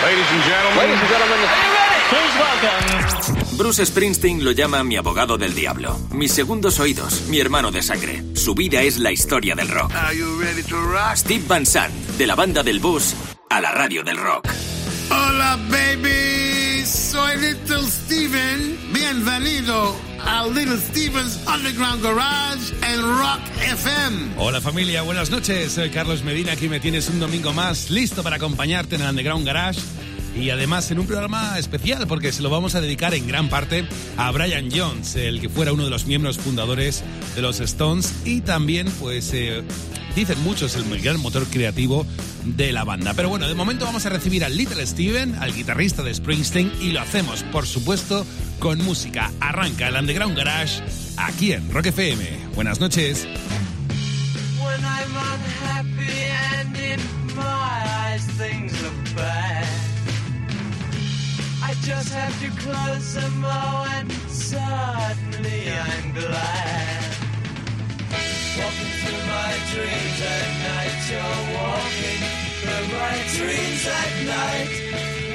Ladies and gentlemen. Ladies and gentlemen. Are you ready? Please welcome. Bruce Springsteen lo llama mi abogado del diablo, mis segundos oídos, mi hermano de sangre. Su vida es la historia del rock. Are you ready to rock? Steve Van Sant, de la banda del bus a la radio del rock. Hola, baby. Soy Little Steven. Bienvenido a Little Steven's Underground Garage en Rock FM. Hola familia, buenas noches. Soy Carlos Medina. Aquí me tienes un domingo más listo para acompañarte en el Underground Garage. Y además en un programa especial porque se lo vamos a dedicar en gran parte a Brian Jones, el que fuera uno de los miembros fundadores de los Stones y también pues eh, dicen muchos el gran motor creativo de la banda. Pero bueno, de momento vamos a recibir al Little Steven, al guitarrista de Springsteen y lo hacemos por supuesto con música. Arranca el Underground Garage aquí en Rock FM. Buenas noches. When I'm unhappy and in my eyes things look bad. I just have to close them all and suddenly I'm glad. Walking through my dreams at night, you're walking through my dreams at night.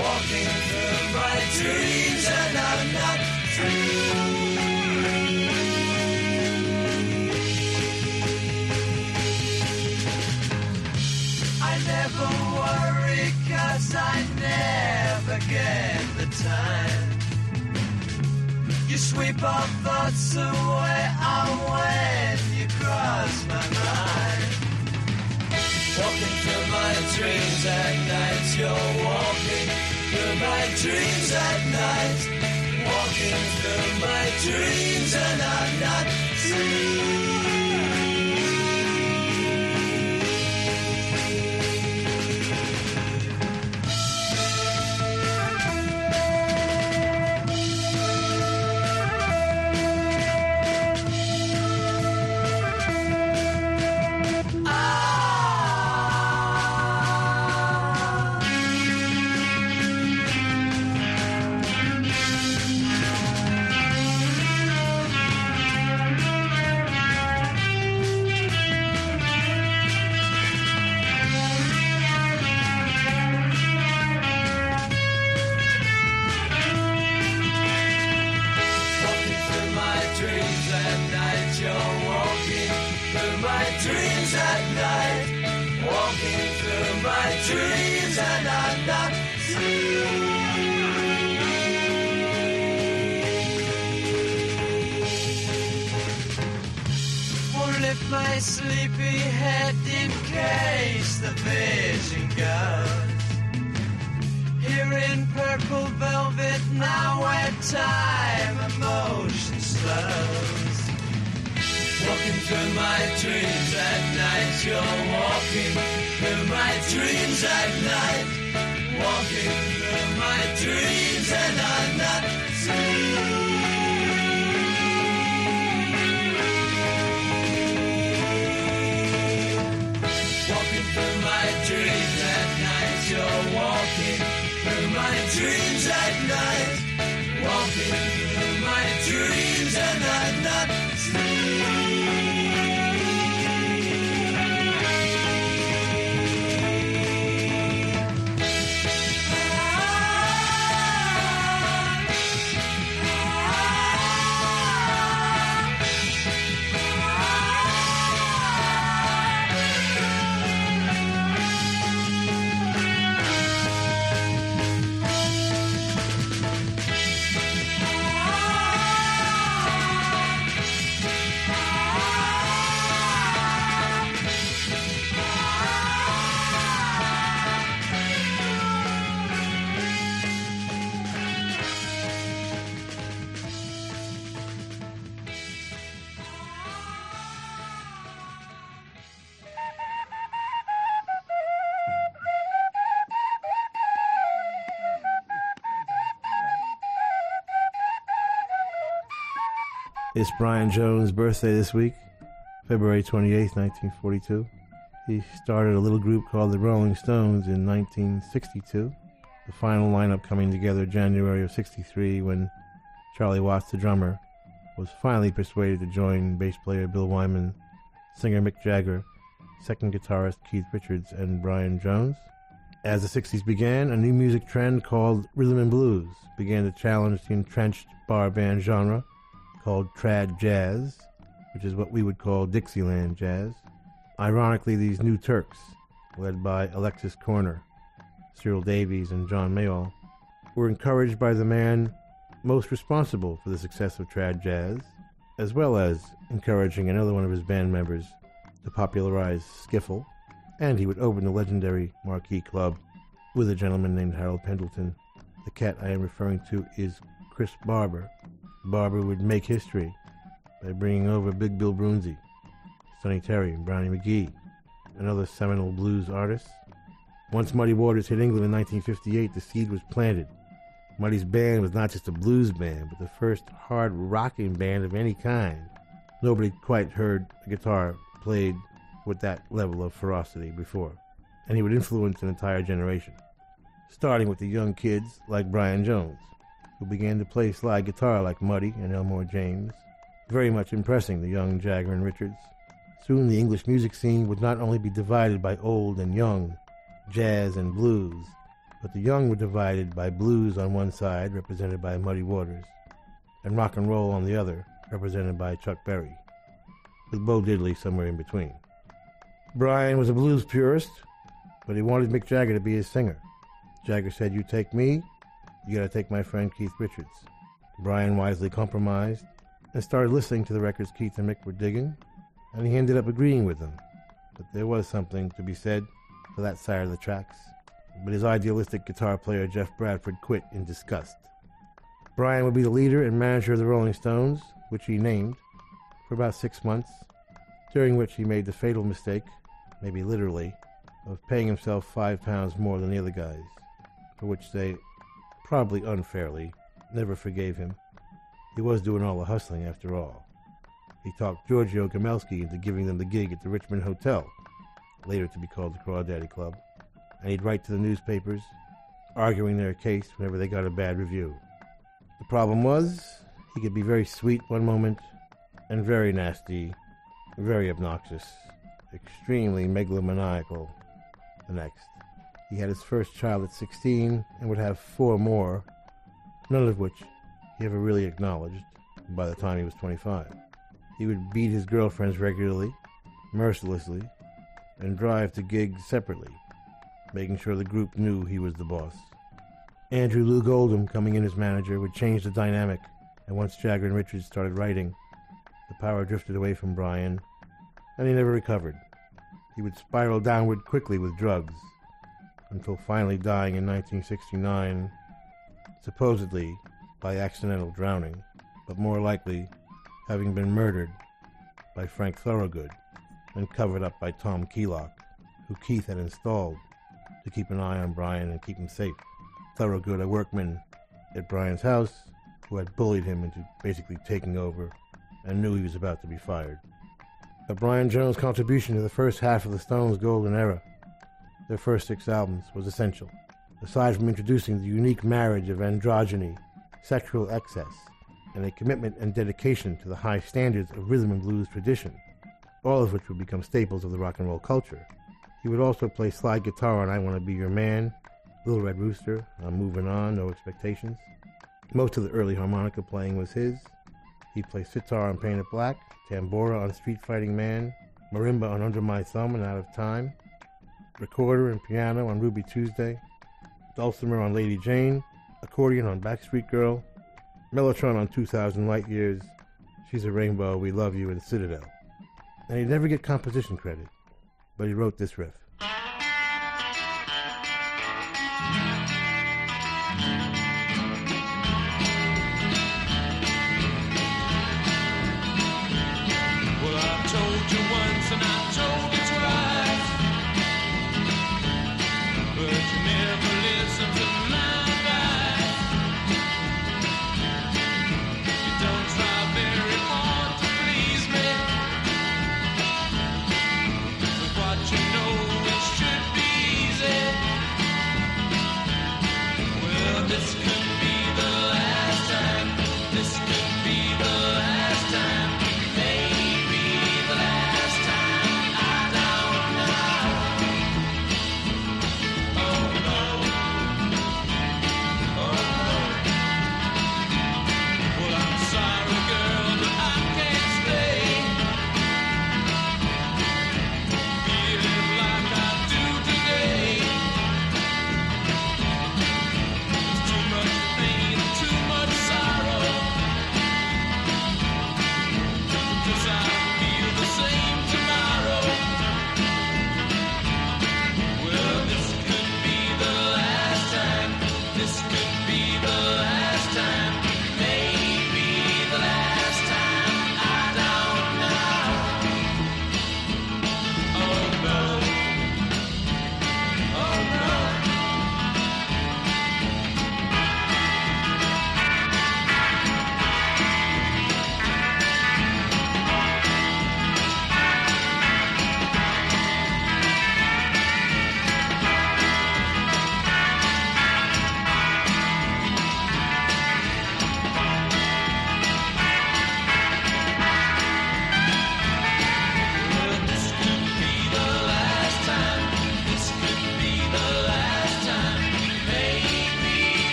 Walking through my dreams and I'm not through. I never worry cause I never get the time. You sweep our thoughts away on when you cross my mind. Walking through my dreams at night, you're walking through my dreams at night. Walking through my dreams and I'm not free. It's Brian Jones' birthday this week, February 28, 1942. He started a little group called the Rolling Stones in 1962. The final lineup coming together January of 63 when Charlie Watts, the drummer, was finally persuaded to join bass player Bill Wyman, singer Mick Jagger, second guitarist Keith Richards, and Brian Jones. As the 60s began, a new music trend called rhythm and blues began to challenge the entrenched bar band genre called trad jazz, which is what we would call Dixieland jazz. Ironically, these new Turks, led by Alexis Korner, Cyril Davies, and John Mayall, were encouraged by the man most responsible for the success of trad jazz, as well as encouraging another one of his band members to popularize skiffle, and he would open the legendary Marquee Club with a gentleman named Harold Pendleton. The cat I am referring to is Chris Barber. Barber would make history by bringing over Big Bill Broonzy, Sonny Terry, and Brownie McGhee, and other seminal blues artists. Once Muddy Waters hit England in 1958, the seed was planted. Muddy's band was not just a blues band, but the first hard rocking band of any kind. Nobody quite heard a guitar played with that level of ferocity before, and he would influence an entire generation, starting with the young kids like Brian Jones, who began to play slide guitar like Muddy and Elmore James, very much impressing the young Jagger and Richards. Soon the English music scene would not only be divided by old and young, jazz and blues, but the young were divided by blues on one side, represented by Muddy Waters, and rock and roll on the other, represented by Chuck Berry, with Bo Diddley somewhere in between. Brian was a blues purist, but he wanted Mick Jagger to be his singer. Jagger said, You take me, you gotta take my friend Keith Richards. Brian wisely compromised and started listening to the records Keith and Mick were digging, and he ended up agreeing with them. But there was something to be said for that side of the tracks. But his idealistic guitar player Geoff Bradford quit in disgust. Brian would be the leader and manager of the Rolling Stones, which he named, for about six months, during which he made the fatal mistake, maybe literally, of paying himself five pounds more than the other guys, for which they, probably unfairly, never forgave him. He was doing all the hustling after all. He talked Giorgio Gomelsky into giving them the gig at the Richmond Hotel, later to be called the Crawdaddy Club, and he'd write to the newspapers, arguing their case whenever they got a bad review. The problem was, he could be very sweet one moment and very nasty, very obnoxious, extremely megalomaniacal the next. He had his first child at 16 and would have four more, none of which he ever really acknowledged by the time he was 25. He would beat his girlfriends regularly, mercilessly, and drive to gigs separately, making sure the group knew he was the boss. Andrew Loog Oldham, coming in as manager, would change the dynamic, and once Jagger and Richards started writing, the power drifted away from Brian, and he never recovered. He would spiral downward quickly with drugs, until finally dying in 1969, supposedly by accidental drowning, but more likely having been murdered by Frank Thorogood and covered up by Tom Keylock, who Keith had installed to keep an eye on Brian and keep him safe. Thorogood, a workman at Brian's house, who had bullied him into basically taking over and knew he was about to be fired. But Brian Jones' contribution to the first half of the Stones' golden era, their first six albums, was essential. Aside from introducing the unique marriage of androgyny, sexual excess, and a commitment and dedication to the high standards of rhythm and blues tradition, all of which would become staples of the rock and roll culture. He would also play slide guitar on I Want to Be Your Man, Little Red Rooster, I'm Moving On, No Expectations. Most of the early harmonica playing was his. He played play sitar on Paint It Black, tambora on Street Fighting Man, marimba on Under My Thumb and Out of Time, recorder and piano on Ruby Tuesday, dulcimer on Lady Jane, accordion on Backstreet Girl, Mellotron on 2000 Light Years, She's a Rainbow, We Love You, and Citadel. And he'd never get composition credit, but he wrote this riff.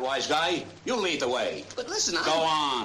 wise guy. You lead the way. But listen, I... Go on.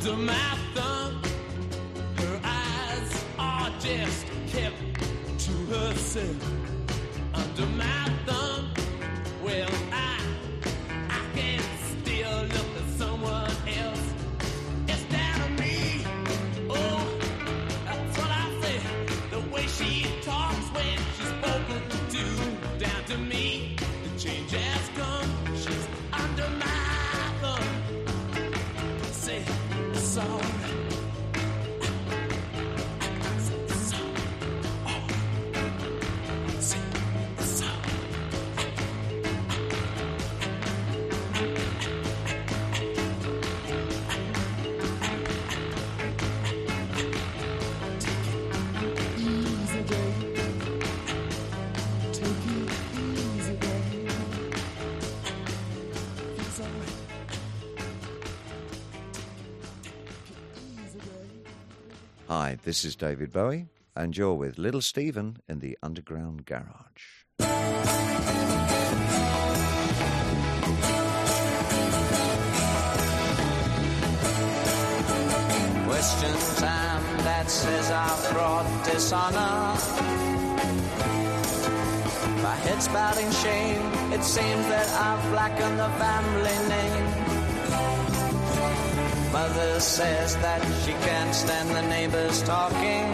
under my thumb. Her eyes are just kept to herself. This is David Bowie, and you're with Little Steven in the Underground Garage. Question time that says I brought dishonor. My head's spouting shame. It seems that I've blackened the family name. Mother says that she can't stand the neighbors talking.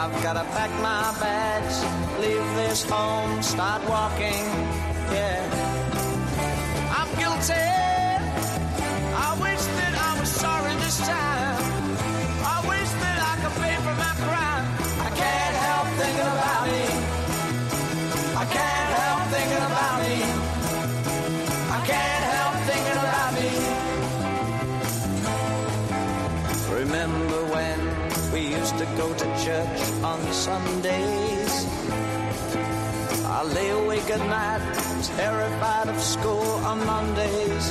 I've gotta pack my bags, leave this home, start walking. Yeah. to go to church on Sundays. I lay awake at night, terrified of school on Mondays.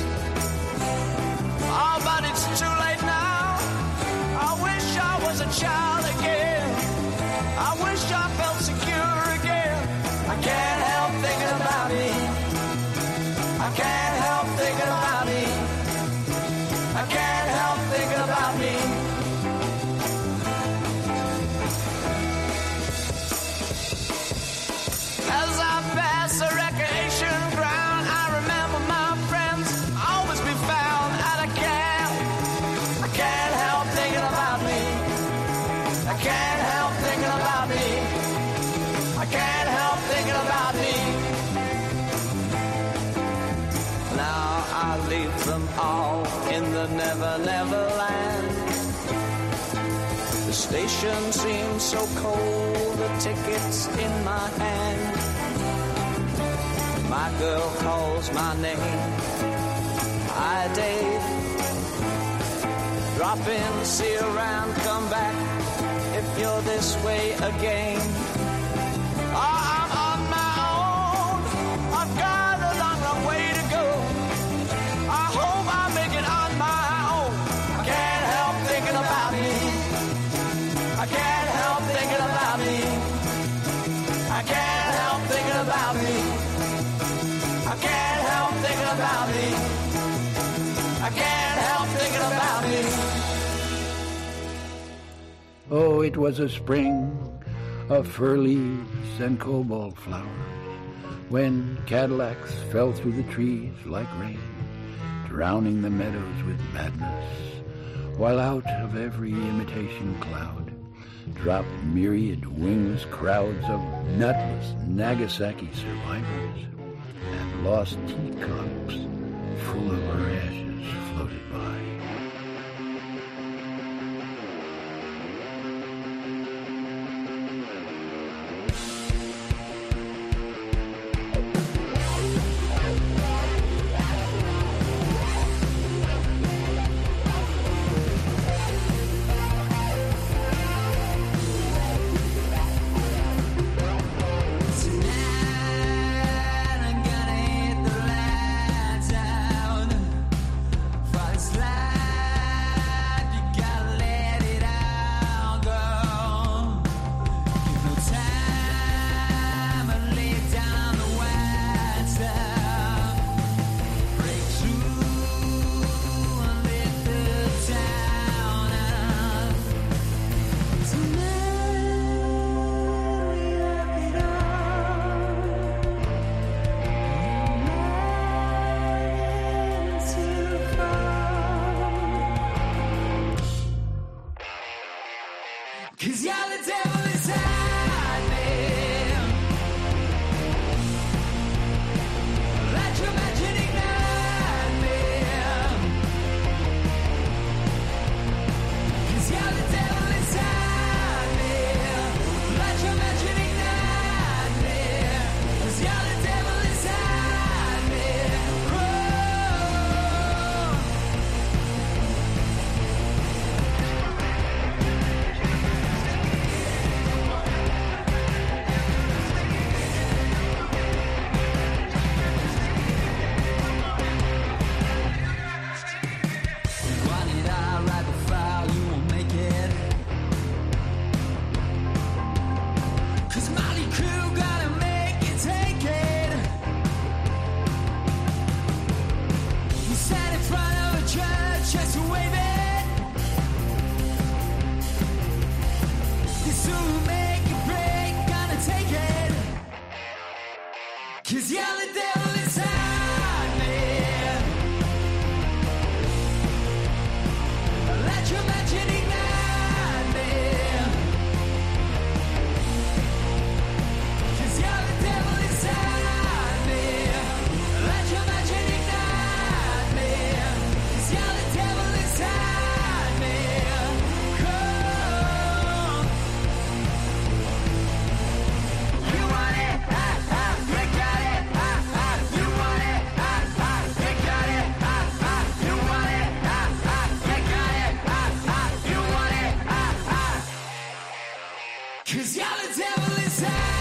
Oh, but it's too late now. I wish I was a child again. The never, never land. The station seems so cold, the ticket's in my hand. My girl calls my name. Hi, Dave. Drop in, see around, come back if you're this way again. Oh, Oh, it was a spring of fir leaves and cobalt flowers when Cadillacs fell through the trees like rain, drowning the meadows with madness, while out of every imitation cloud dropped myriad wings crowds of nutless Nagasaki survivors, and lost teacups full of her ashes floated by. Cause y'all the devil inside.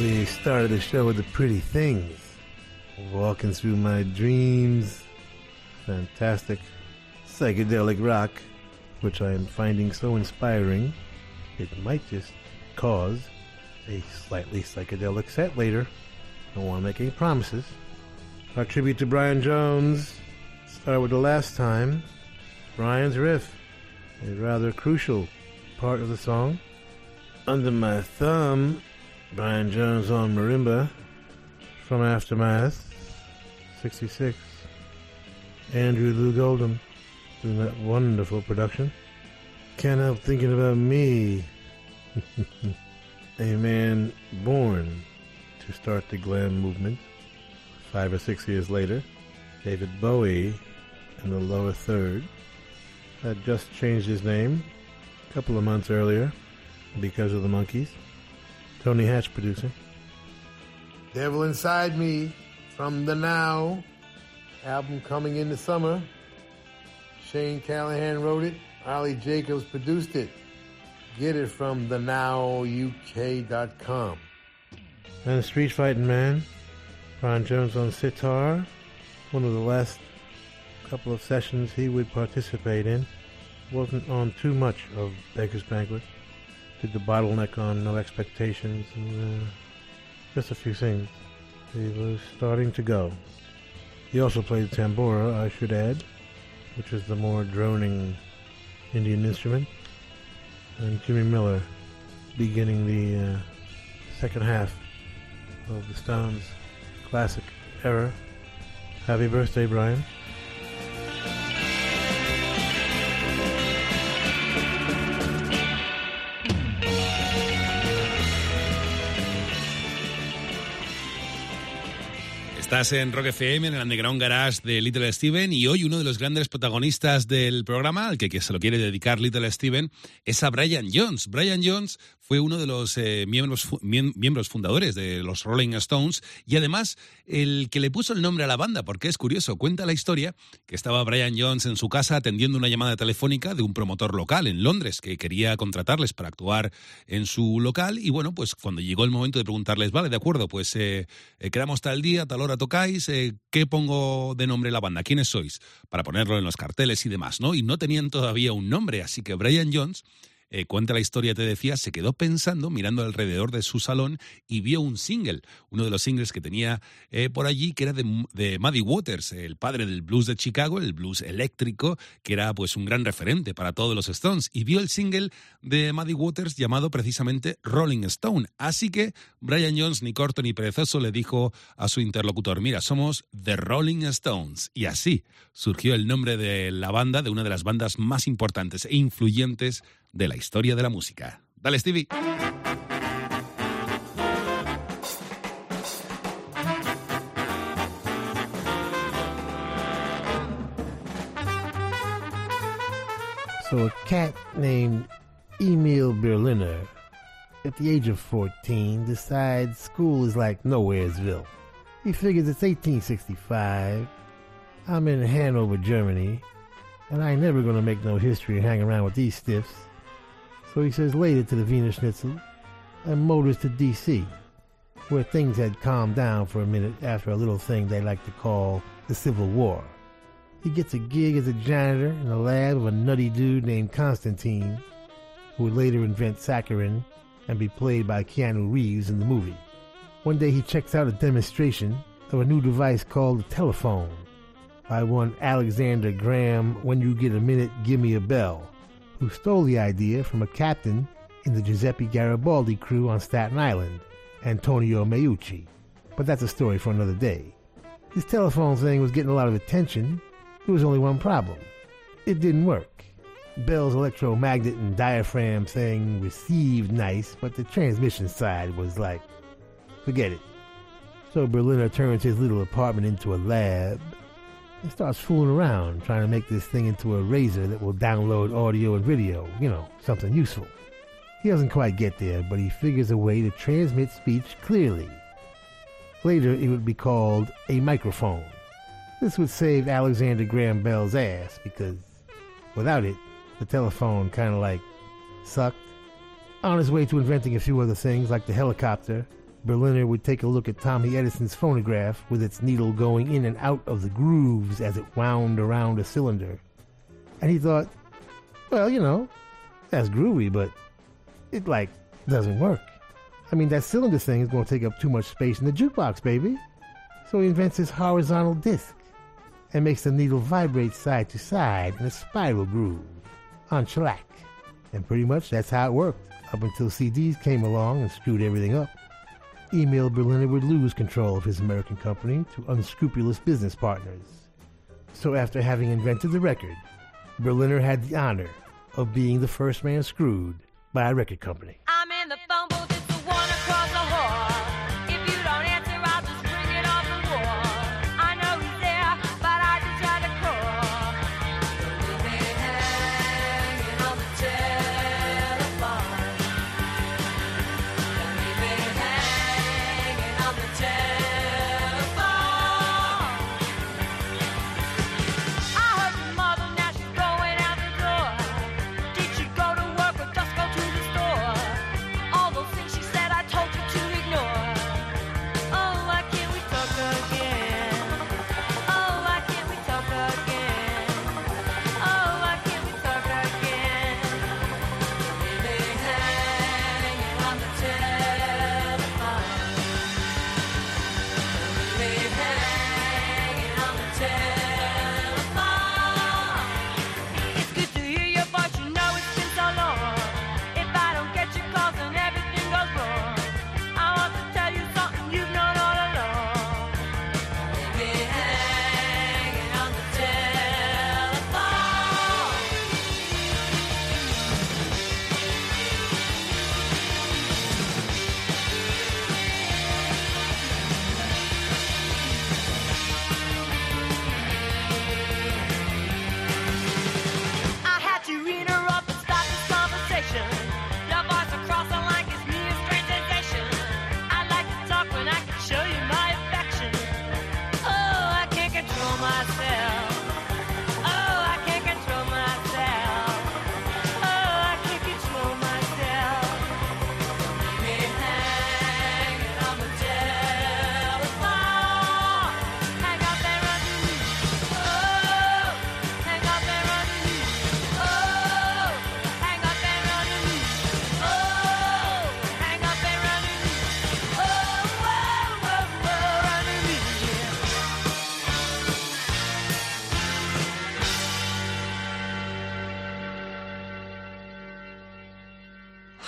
We started the show with the pretty things. Walking through my dreams. Fantastic psychedelic rock, which I am finding so inspiring, it might just cause a slightly psychedelic set later. Don't want to make any promises. Our tribute to Brian Jones start with the last time. Brian's riff, a rather crucial part of the song. Under my thumb, Brian Jones on marimba from Aftermath, 66. Andrew Loog Oldham doing that wonderful production. Can't help thinking about me. a man born to start the glam movement. Five or six years later, David Bowie in the lower third had just changed his name a couple of months earlier because of the Monkees. Tony Hatch producing. Devil Inside Me from the Now album coming in the summer. Shane Callahan wrote it. Ollie Jacobs produced it. Get it from thenowuk.com. And the Street Fighting Man, Ron Jones on sitar. One of the last couple of sessions he would participate in. Wasn't on too much of Beggars Banquet. Did the bottleneck on No Expectations and uh, just a few things. He was starting to go. He also played tambora, I should add, which is the more droning Indian instrument. And Jimmy Miller beginning the uh, second half of the Stones' classic era. Happy birthday, Brian. Estás en Rock FM, en el Underground Garage de Little Steven, y hoy uno de los grandes protagonistas del programa, al que, que se lo quiere dedicar Little Steven, es a Brian Jones. Brian Jones fue uno de los eh, miembros, miembros fundadores de los Rolling Stones y además el que le puso el nombre a la banda, porque es curioso, cuenta la historia que estaba Brian Jones en su casa atendiendo una llamada telefónica de un promotor local en Londres que quería contratarles para actuar en su local y bueno, pues cuando llegó el momento de preguntarles, vale, de acuerdo, pues eh, eh, tal día, tal hora tocáis, eh, ¿qué pongo de nombre la banda? ¿Quiénes sois? Para ponerlo en los carteles y demás, ¿no? Y no tenían todavía un nombre, así que Brian Jones eh, cuenta la historia, te decía, se quedó pensando, mirando alrededor de su salón y vio un single, uno de los singles que tenía eh, por allí, que era de, de Muddy Waters, el padre del blues de Chicago, el blues eléctrico, que era pues un gran referente para todos los Stones, y vio el single de Muddy Waters llamado precisamente Rolling Stone. Así que Brian Jones, ni corto ni perezoso, le dijo a su interlocutor, mira, somos The Rolling Stones. Y así surgió el nombre de la banda, de una de las bandas más importantes e influyentes de la historia de la música. Dale, Stevie. So a cat named Emil Berliner, at the age of 14, decides school is like Nowheresville. He figures it's 1865. I'm in Hanover, Germany, and I ain't never gonna make no history and hang around with these stiffs. So he says later to the Wiener Schnitzel and motors to D.C., where things had calmed down for a minute after a little thing they like to call the Civil War. He gets a gig as a janitor in the lab of a nutty dude named Constantine, who would later invent saccharin and be played by Keanu Reeves in the movie. One day he checks out a demonstration of a new device called the telephone by one Alexander Graham, When You Get a Minute, Give Me a Bell, who stole the idea from a captain in the Giuseppe Garibaldi crew on Staten Island, Antonio Meucci. But that's a story for another day. His telephone thing was getting a lot of attention. There was only one problem. It didn't work. Bell's electromagnet and diaphragm thing received nice, but the transmission side was like, forget it. So Berliner turns his little apartment into a lab and starts fooling around trying to make this thing into a razor that will download audio and video, you know, something useful. He doesn't quite get there, but he figures a way to transmit speech clearly. Later, it would be called a microphone. This would save Alexander Graham Bell's ass because without it, the telephone kind of like sucked. On his way to inventing a few other things like the helicopter, Berliner would take a look at Tommy Edison's phonograph with its needle going in and out of the grooves as it wound around a cylinder. And he thought, well, you know, that's groovy, but it, like, doesn't work. I mean, that cylinder thing is going to take up too much space in the jukebox, baby. So he invents his horizontal disc and makes the needle vibrate side to side in a spiral groove on track, And pretty much that's how it worked up until CDs came along and screwed everything up. Emil Berliner would lose control of his American company to unscrupulous business partners. So after having invented the record, Berliner had the honor of being the first man screwed by a record company. Ah,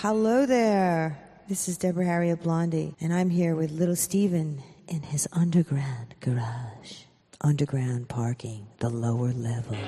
Hello there. This is Deborah Harry of Blondie, and I'm here with little Steven in his underground garage, underground parking, the lower level.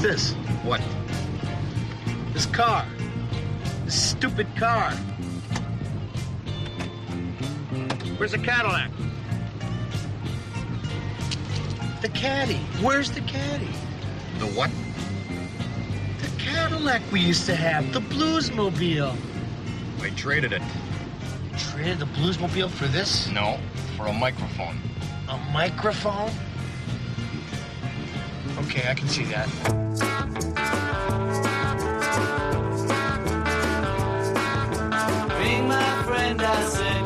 this? What? This car. This stupid car. Where's the Cadillac? The caddy. Where's the caddy? The what? The Cadillac we used to have, the Bluesmobile. I traded it. You traded the Bluesmobile for this? No, for a microphone. A microphone? okay, I can see that. Bring my friend, I say.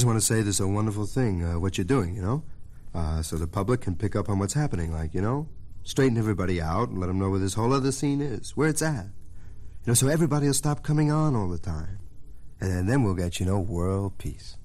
just want to say this is a wonderful thing, uh, what you're doing, you know? Uh, so the public can pick up on what's happening, like, you know? Straighten everybody out and let them know where this whole other scene is, where it's at. You know, so everybody will stop coming on all the time. And then we'll get, you know, world peace.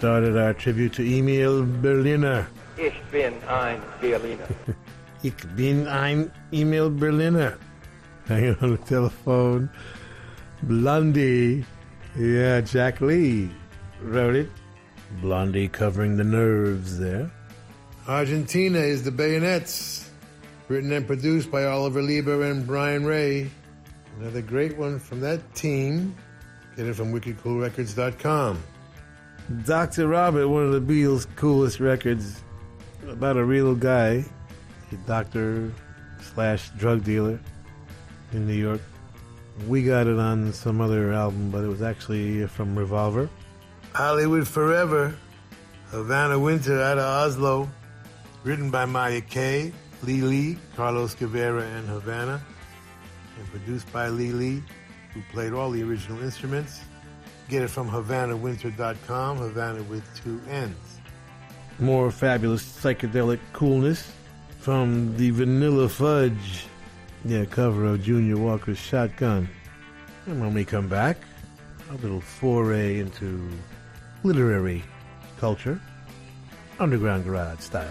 Started our tribute to Emil Berliner. Ich bin ein Berliner. Ich bin ein Emil Berliner. Hanging on the telephone. Blondie. Yeah, Jack Lee wrote it. Blondie covering the nerves there. Argentina is the Bayonets. Written and produced by Oliver Leiber and Brian Ray. Another great one from that team. Get it from wickedcoolrecords.com. Dr. Robert, one of the Beatles' coolest records about a real guy, a doctor slash drug dealer in New York. We got it on some other album, but it was actually from Revolver. Hollywood Forever, Havana Winter out of Oslo, written by Maya Kay, Lee Lee, Carlos Guevara, and Havana, and produced by Lee Lee, who played all the original instruments. Get it from HavanaWinter.com, Havana with two N's. More fabulous psychedelic coolness from the Vanilla Fudge, yeah, cover of Junior Walker's Shotgun. And when we come back, a little foray into literary culture, underground garage style.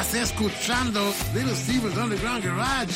Estás escuchando Little Steven's Underground Garage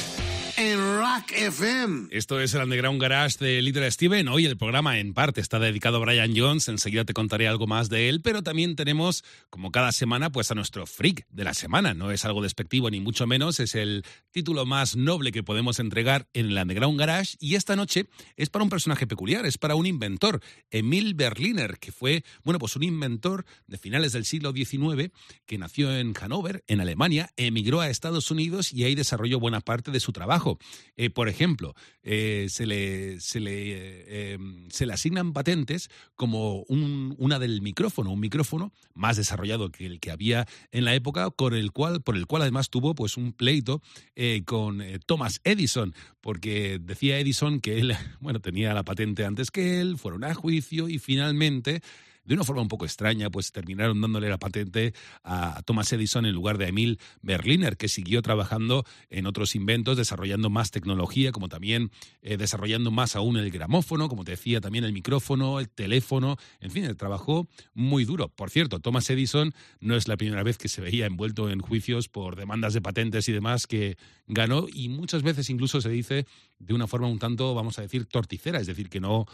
en Rock FM. Esto es el Underground Garage de Little Steven. Hoy el programa en parte está dedicado a Brian Jones. Enseguida te contaré algo más de él, pero también tenemos, como cada semana, pues a nuestro freak de la semana. No es algo despectivo ni mucho menos, es el título más noble que podemos entregar en el Underground Garage. Y esta noche es para un personaje peculiar, es para un inventor, Emil Berliner, que fue, bueno, pues un inventor de finales del siglo XIX que nació en Hannover, en Alemania, emigró a Estados Unidos y ahí desarrolló buena parte de su trabajo. Eh, por ejemplo, eh, se, le, se, le, eh, eh, se le asignan patentes como un- una del micrófono, un micrófono más desarrollado que el que había en la época, con el cual, por el cual además tuvo pues un pleito eh, con Thomas Edison, porque decía Edison que él, bueno, tenía la patente antes que él, fueron a juicio y finalmente de una forma un poco extraña, pues terminaron dándole la patente a Thomas Edison en lugar de Emil Berliner, que siguió trabajando en otros inventos, desarrollando más tecnología, como también eh, desarrollando más aún el gramófono, como te decía, también el micrófono, el teléfono, en fin, trabajó muy duro. Por cierto, Thomas Edison no es la primera vez que se veía envuelto en juicios por demandas de patentes y demás que ganó y muchas veces incluso se dice de una forma un tanto, vamos a decir, torticera, es decir, que no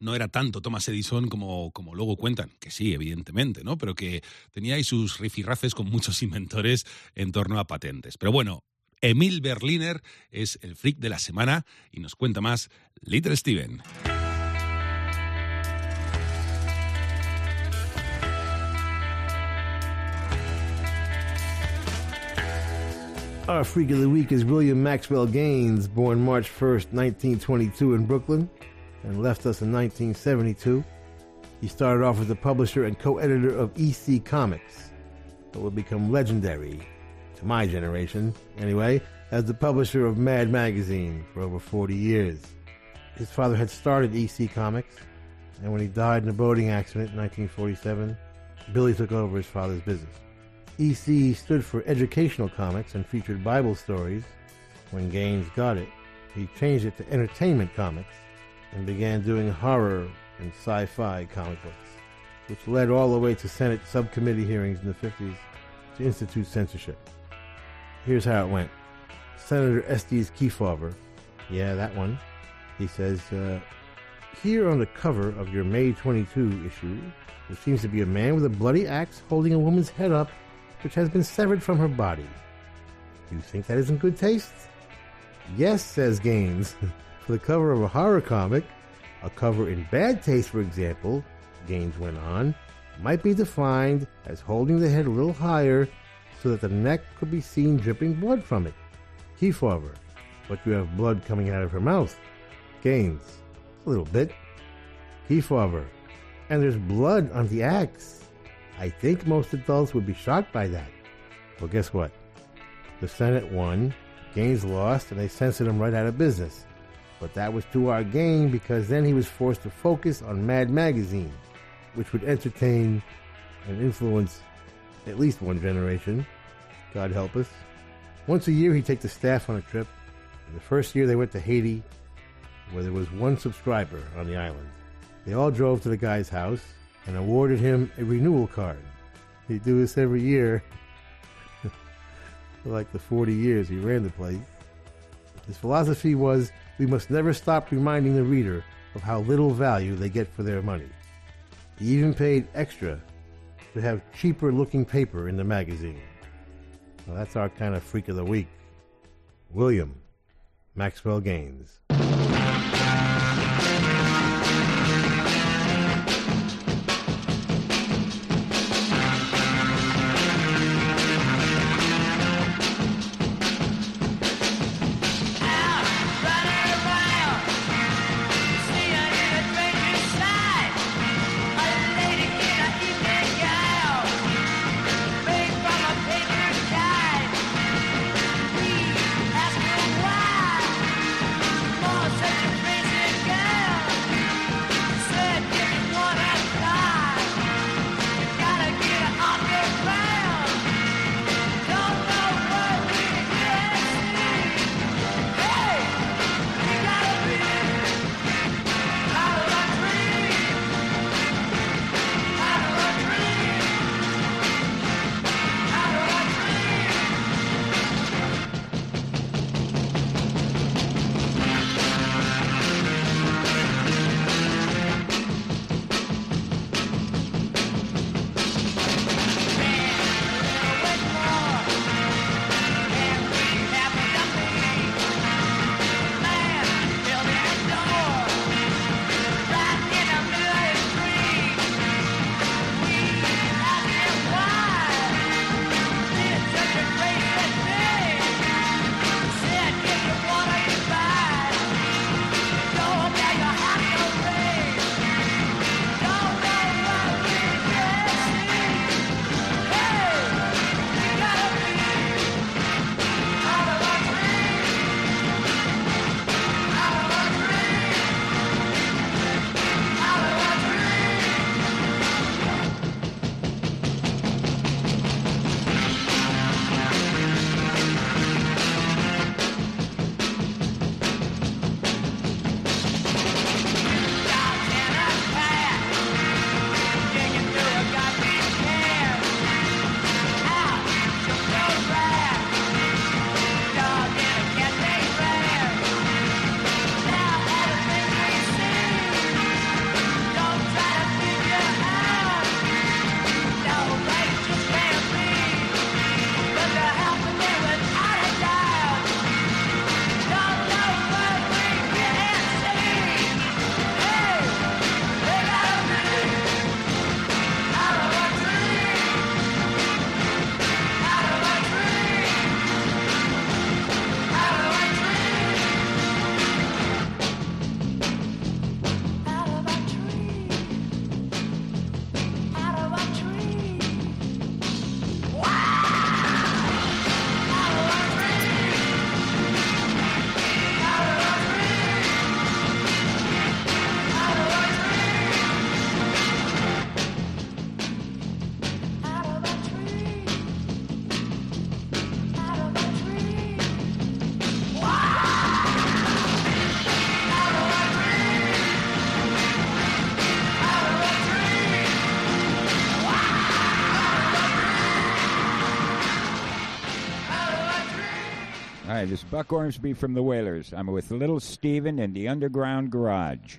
no era tanto Thomas Edison como, como luego cuentan, que sí, evidentemente, ¿no? Pero que tenía ahí sus rifirrafes con muchos inventores en torno a patentes. Pero bueno, Emil Berliner es el freak de la semana y nos cuenta más Little Steven. Our freak of the week is William Maxwell Gaines, born March 1st, 1922 in Brooklyn, and left us in 1972. He started off as a publisher and co-editor of EC Comics, but would become legendary, to my generation anyway, as the publisher of Mad Magazine for over 40 years. His father had started EC Comics, and when he died in a boating accident in 1947, Billy took over his father's business. EC stood for Educational Comics and featured Bible stories. When Gaines got it, he changed it to Entertainment Comics and began doing horror and sci fi comic books, which led all the way to Senate subcommittee hearings in the 50s to institute censorship. Here's how it went Senator Estes Kefauver, yeah, that one, he says, uh, Here on the cover of your May 22 issue, there seems to be a man with a bloody axe holding a woman's head up, which has been severed from her body. You think that isn't good taste? Yes, says Gaines. For the cover of a horror comic, a cover in bad taste, for example, Gaines went on, might be defined as holding the head a little higher so that the neck could be seen dripping blood from it. Kefauver, but you have blood coming out of her mouth. Gaines, a little bit. Kefauver, and there's blood on the axe. I think most adults would be shocked by that. Well, guess what? The Senate won, Gaines lost, and they censored him right out of business. But that was to our gain because then he was forced to focus on Mad Magazine, which would entertain and influence at least one generation. God help us. Once a year, he'd take the staff on a trip. And the first year, they went to Haiti, where there was one subscriber on the island. They all drove to the guy's house and awarded him a renewal card. He'd do this every year for like the 40 years he ran the place. His philosophy was we must never stop reminding the reader of how little value they get for their money. He even paid extra to have cheaper looking paper in the magazine. Well, that's our kind of freak of the week. William Maxwell Gaines. Hi, this is Buck Ormsby from the Wailers. I'm with Little Steven in the Underground Garage.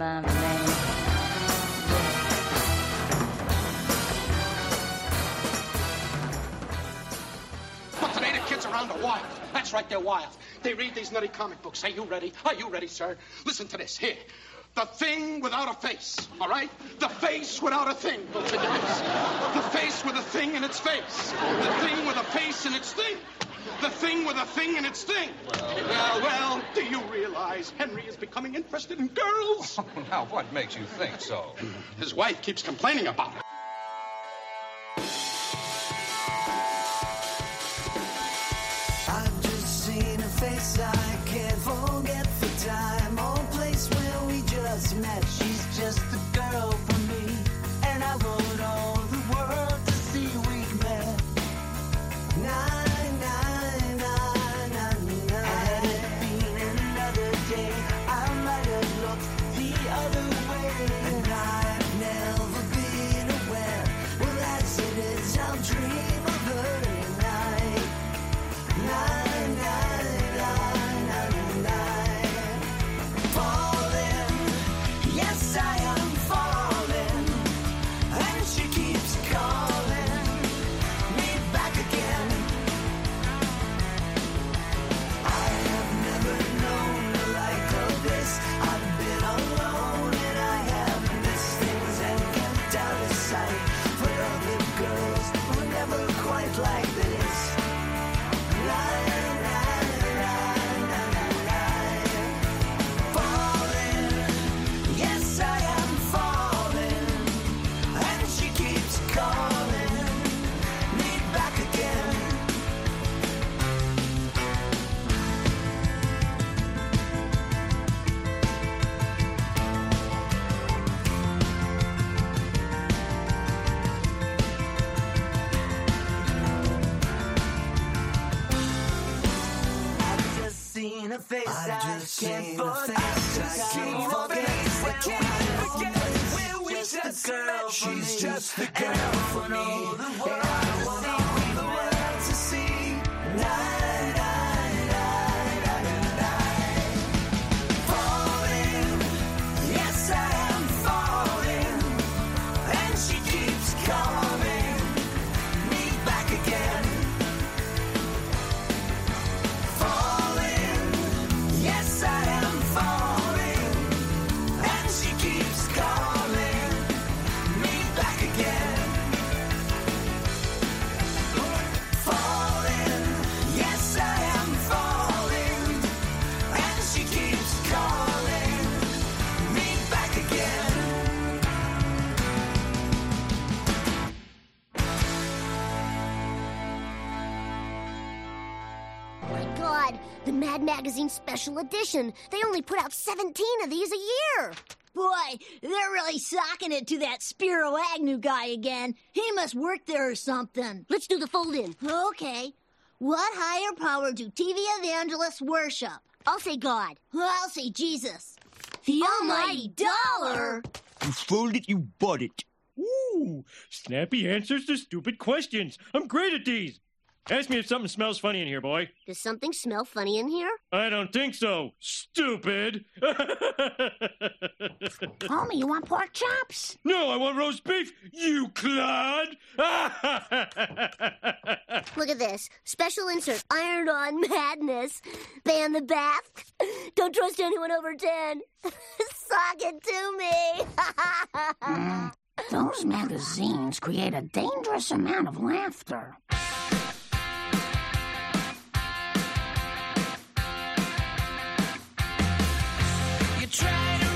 my man. wild. That's right, they're wild. They read these nutty comic books. Are you ready? Are you ready, sir? Listen to this. Here. The thing without a face, all right? The face without a thing. The face with a thing in its face. The thing with a face in its thing. The thing with a thing in its thing. Well, well, well, do you realize Henry is becoming interested in girls? now, what makes you think so? His wife keeps complaining about it. face I, just can't forget. I can't forget. I can't forget. Where we just girl, she's just the girl for me. The girl for me. special edition. They only put out 17 of these a year. Boy, they're really socking it to that Spiro Agnew guy again. He must work there or something. Let's do the fold in. Okay. What higher power do TV evangelists worship? I'll say God. I'll say Jesus. The almighty dollar! You fooled it, you bought it. Ooh, snappy answers to stupid questions. I'm great at these. Ask me if something smells funny in here, boy. Does something smell funny in here? I don't think so, stupid. Homie, you want pork chops? No, I want roast beef, you clod. Look at this. Special insert Iron On Madness. Ban the bath. Don't trust anyone over 10. Sock it to me. mm, those magazines create a dangerous amount of laughter. try to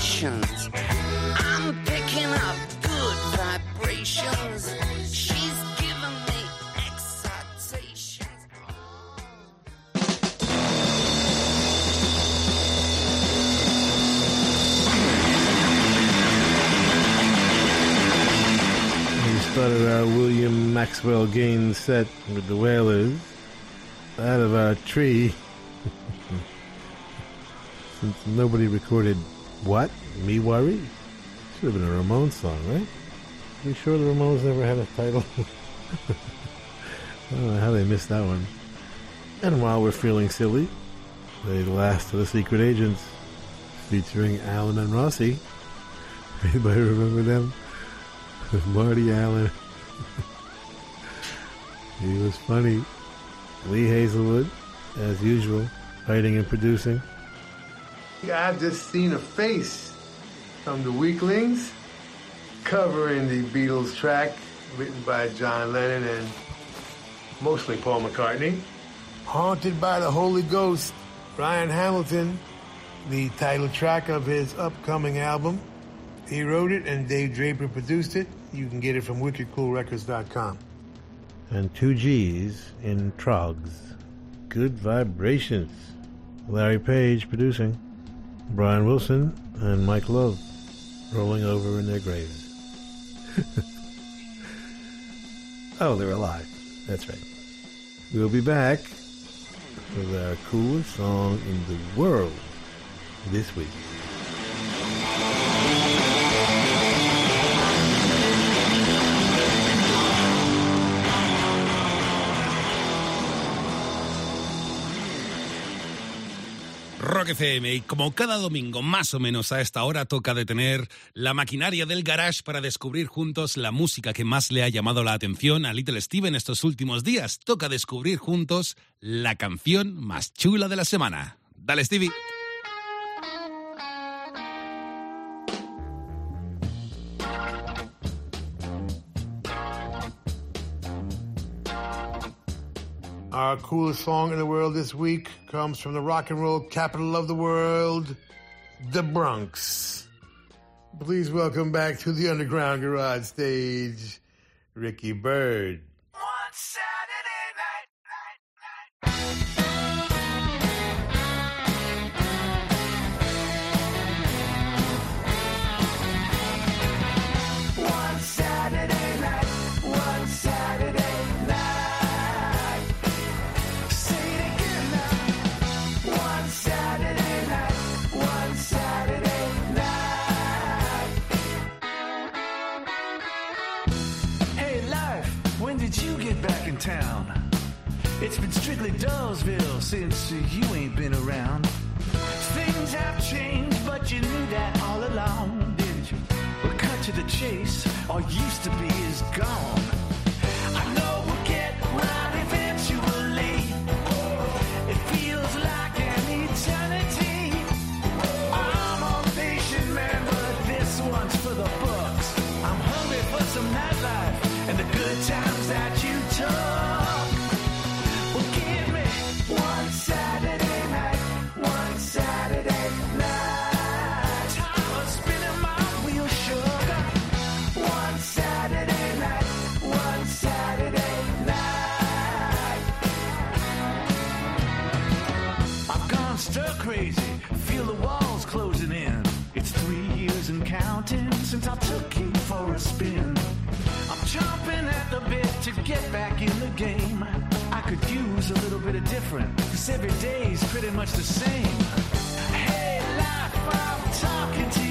excitations. I'm picking up good vibrations. She's giving me excitations. We started our William Maxwell Gaines set with the Wailers out of our tree. Since nobody recorded what? Me Worry? Should have been a Ramones song, right? You sure the Ramones never had a title? I don't know how they missed that one. And while we're feeling silly, the last of the Secret Agents featuring Allen and Rossi. Anybody remember them? Marty Allen. he was funny. Lee Hazlewood, as usual, writing and producing. I've just seen a face from the Weaklings covering the Beatles track written by John Lennon and mostly Paul McCartney. Haunted by the Holy Ghost, Ryan Hamilton, the title track of his upcoming album. He wrote it and Dave Draper produced it. You can get it from wickedcoolrecords.com. And two G's in Troggs. Good vibrations. Larry Page producing. Brian Wilson and Mike Love rolling over in their graves. oh, they're alive. That's right. We'll be back with our coolest song in the world this week. Rock FM y como cada domingo más o menos a esta hora toca detener la maquinaria del garage para descubrir juntos la música que más le ha llamado la atención a Little Steven estos últimos días. Toca descubrir juntos la canción más chula de la semana. Dale Stevie. Our coolest song in the world this week comes from the rock and roll capital of the world, the Bronx. Please welcome back to the Underground Garage stage, Ricky Byrd. Basically, Dulesville, since you ain't been around. Things have changed, but you knew that all along, didn't you? Well, cut to the chase, all used to be is gone. I know since I took you for a spin. I'm chomping at the bit to get back in the game. I could use a little bit of different, cause every day's pretty much the same. Hey, life, I'm talking to you.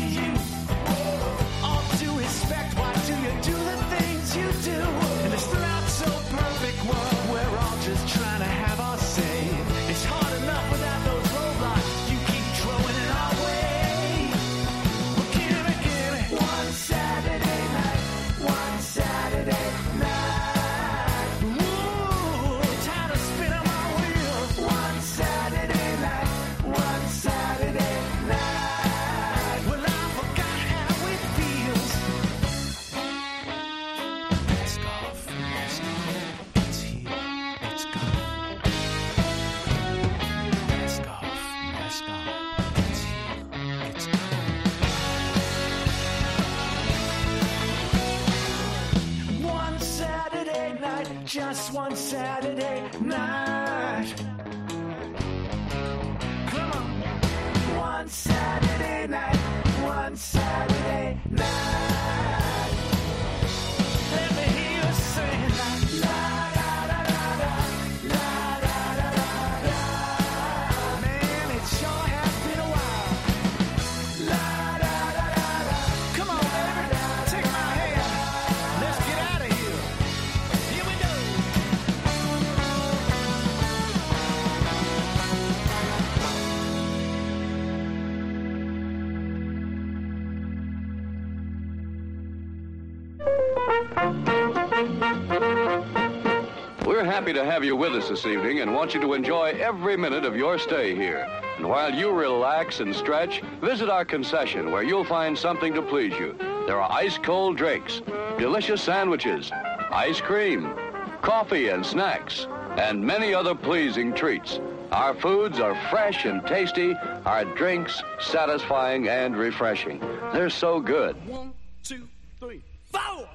Happy to have you with us this evening and want you to enjoy every minute of your stay here. And while you relax and stretch, visit our concession where you'll find something to please you. There are ice cold drinks, delicious sandwiches, ice cream, coffee and snacks, and many other pleasing treats. Our foods are fresh and tasty, our drinks satisfying and refreshing. They're so good. One, two, three, four.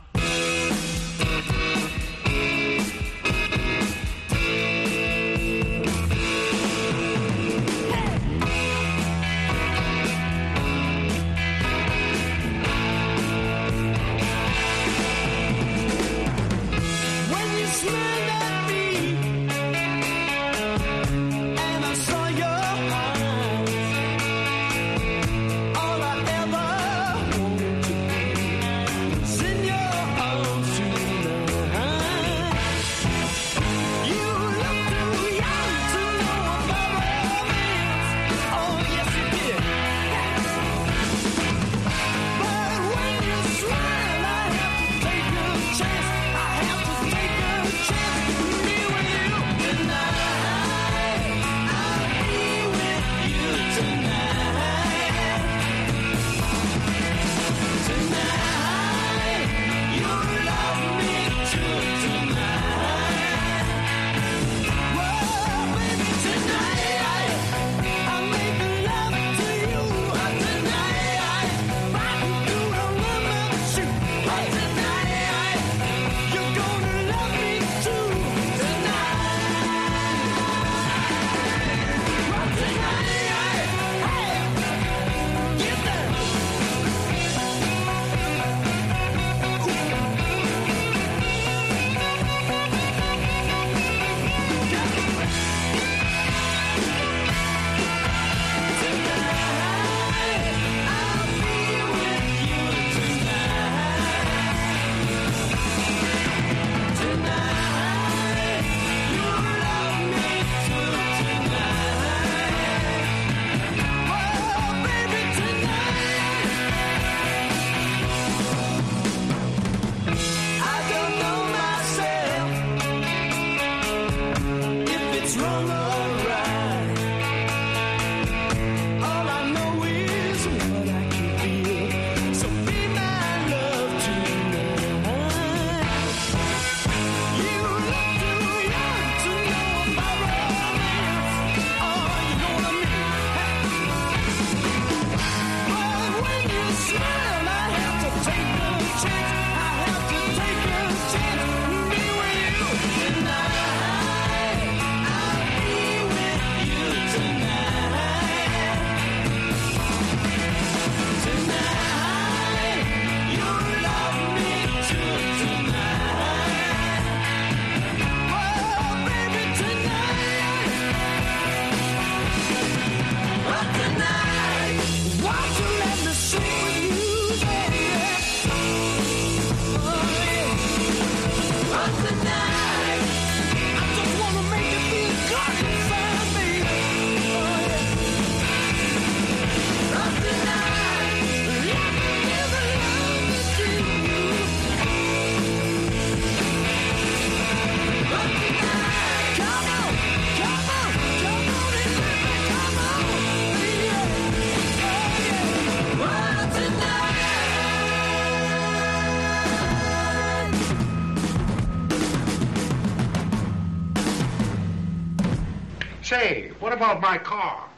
of my car.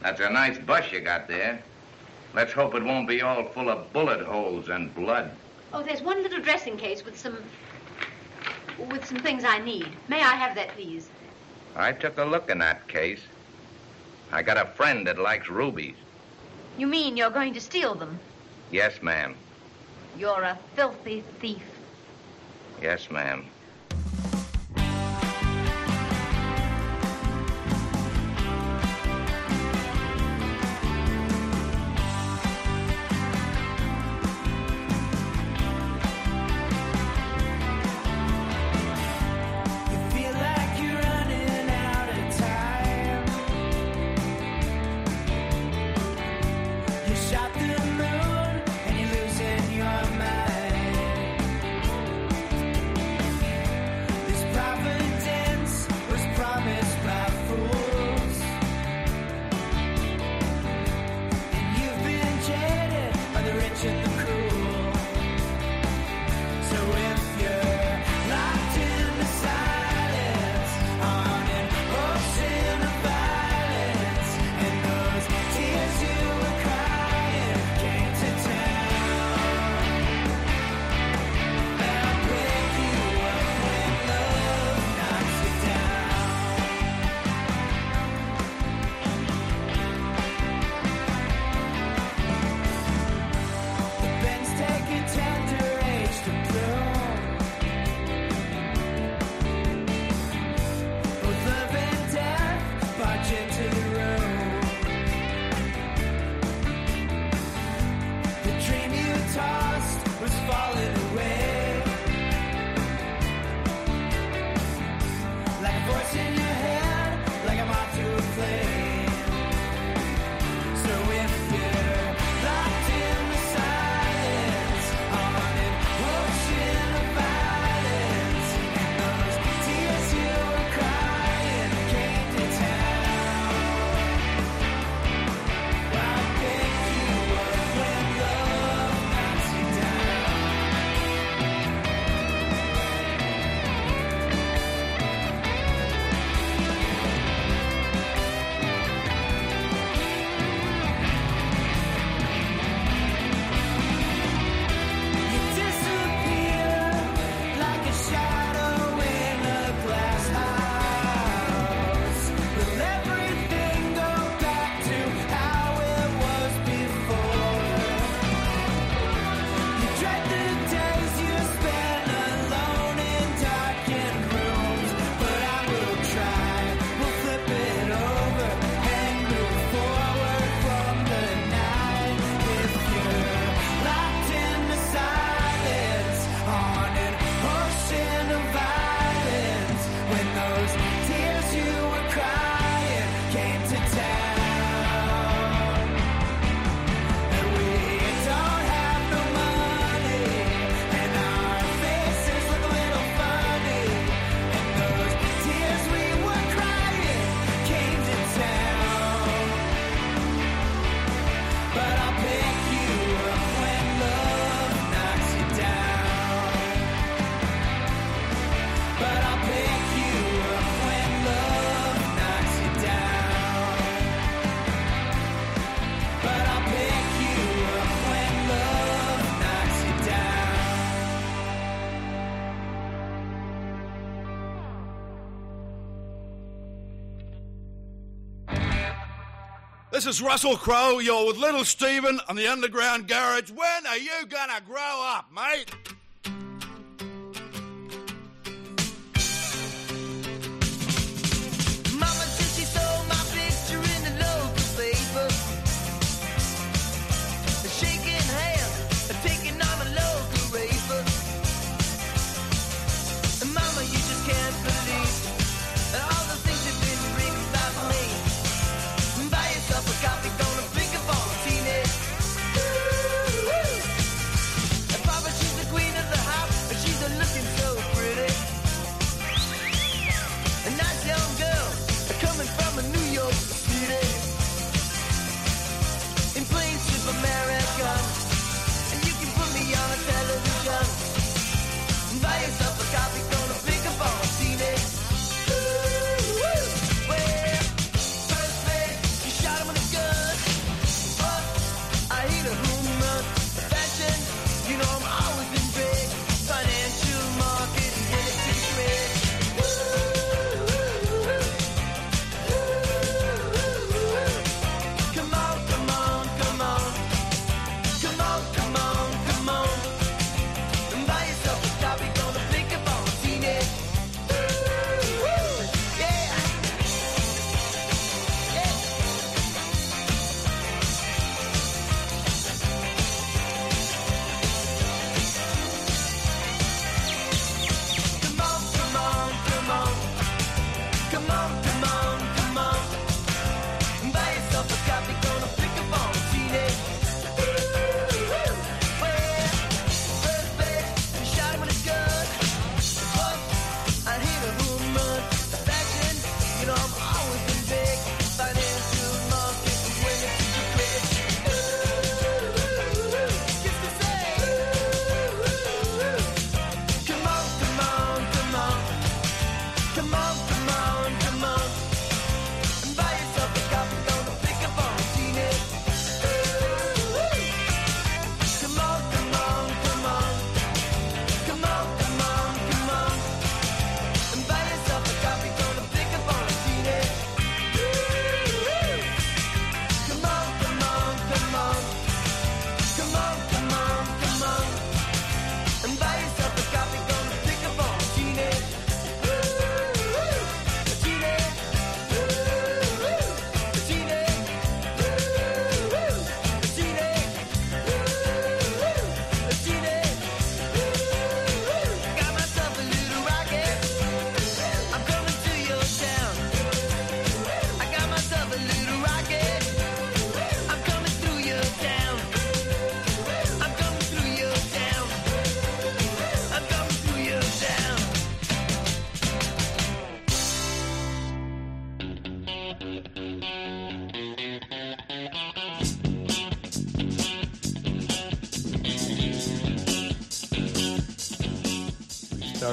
That's a nice bus you got there. Let's hope it won't be all full of bullet holes and blood. Oh, there's one little dressing case with some... with some things I need. May I have that, please? I took a look in that case. I got a friend that likes rubies. You mean you're going to steal them? Yes, ma'am. You're a filthy thief. Yes, ma'am. this is Russell Crowe. You're with Little Steven on the Underground Garage. When are you going to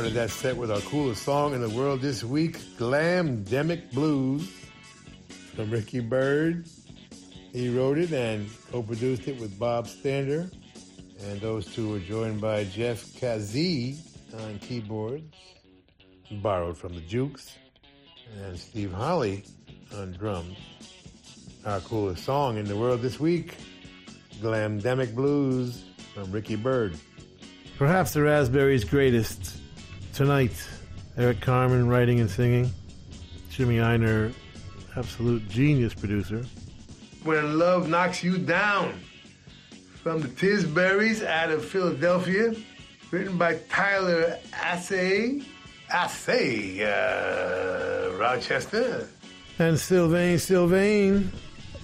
Started that set with our coolest song in the world this week, Glamdemic Blues, from Ricky Byrd. He wrote it and co-produced it with Bob Stander. And those two were joined by Jeff Kazee on keyboards, borrowed from the Jukes, and Steve Holley on drums. Our coolest song in the world this week, Glamdemic Blues from Ricky Byrd. Perhaps the Raspberries' greatest. Tonight, Eric Carmen writing and singing. Jimmy Ienner, absolute genius producer. When Love Knocks You Down from the Tisburys out of Philadelphia, written by Tyler Assay, Assay, uh, Rochester. And Sylvain Sylvain,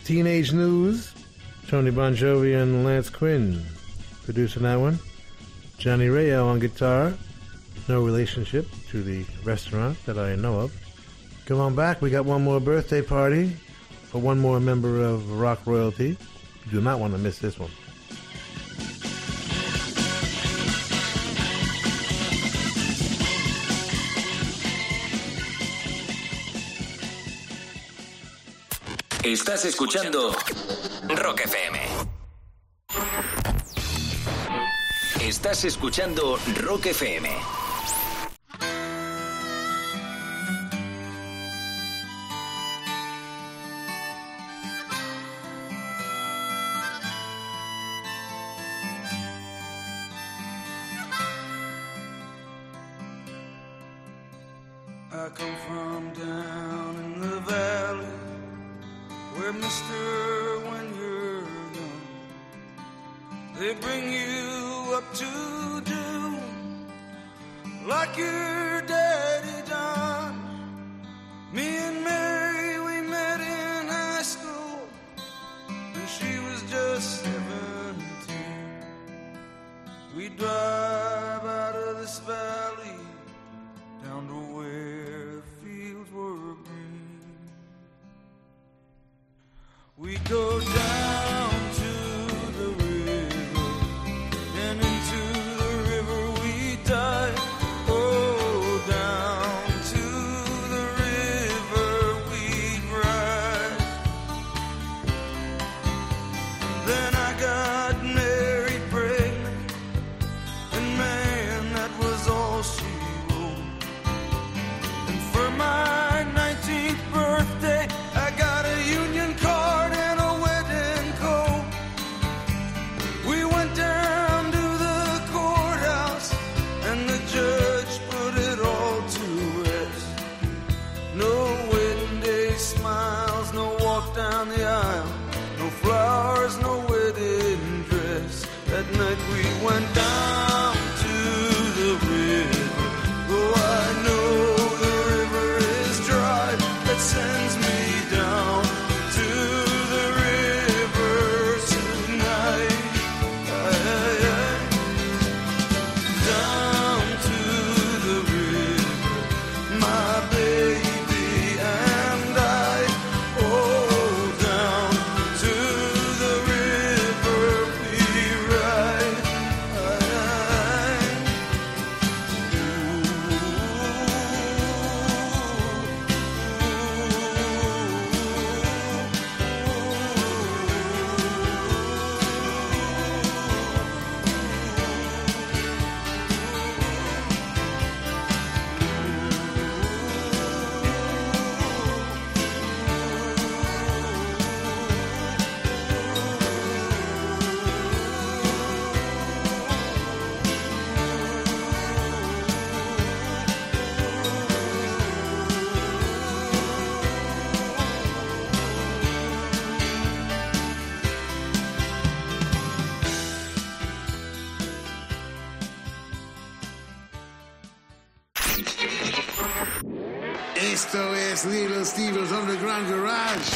Teenage News. Tony Bongiovi and Lance Quinn producing that one. Johnny Rao on guitar. No relationship to the restaurant that I know of. Come on back. We got one more birthday party for one more member of rock royalty. You do not want to miss this one. Estás escuchando Rock FM. Estás escuchando Rock FM. They bring you up to do like your es Little Underground Garage.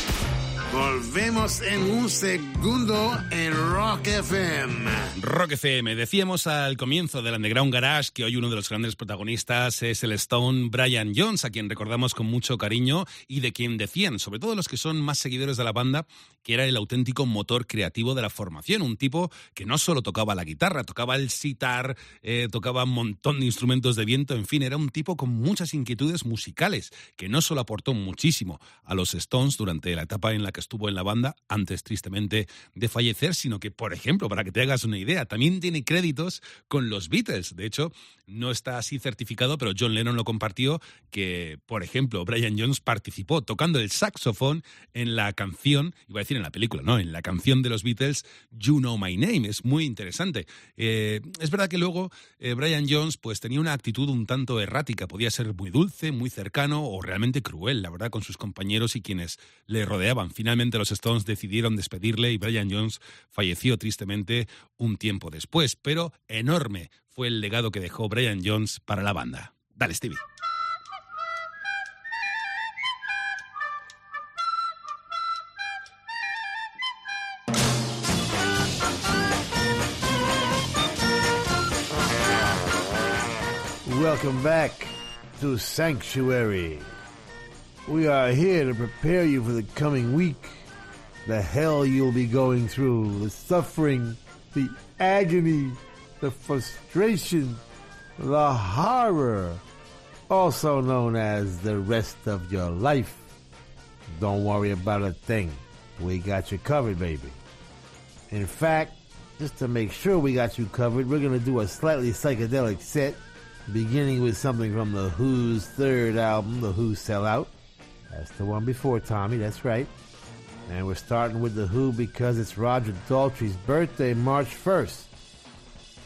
Volvemos en un segundo en Rock FM. Rock FM. Decíamos al comienzo del Underground Garage que hoy uno de los grandes protagonistas es el Stone Brian Jones, a quien recordamos con mucho cariño y de quien decían, sobre todo los que son más seguidores de la banda, que era el auténtico motor creativo de la formación. Un tipo que no solo tocaba la guitarra, tocaba el sitar, eh, tocaba un montón de instrumentos de viento, en fin, era un tipo con muchas inquietudes musicales, que no solo aportó muchísimo a los Stones durante la etapa en la que estuvo en la banda, antes tristemente de fallecer, sino que, por ejemplo, para que te hagas una idea, también tiene créditos con los Beatles. De hecho, no está así certificado, pero John Lennon lo compartió, que, por ejemplo, Brian Jones participó tocando el saxofón en la canción, iba a decir en la película, no, en la canción de los Beatles, You Know My Name. Es muy interesante. Eh, es verdad que luego eh, Brian Jones pues tenía una actitud un tanto errática, podía ser muy dulce, muy cercano o realmente cruel, la verdad, con sus compañeros y quienes le rodeaban. Finalmente los Stones decidieron despedirle y Brian Jones falleció tristemente un tiempo después, pero enorme fue el legado que dejó Brian Jones para la banda. Dale, Stevie. Welcome back to Sanctuary. We are here to prepare you for the coming week. The hell you'll be going through, the suffering, the agony, the frustration, the horror, also known as the rest of your life. Don't worry about a thing. We got you covered, baby. In fact, just to make sure we got you covered, we're going to do a slightly psychedelic set, beginning with something from The Who's third album, The Who Sell Out. That's the one before Tommy, that's right. And we're starting with The Who because it's Roger Daltrey's birthday, March 1st.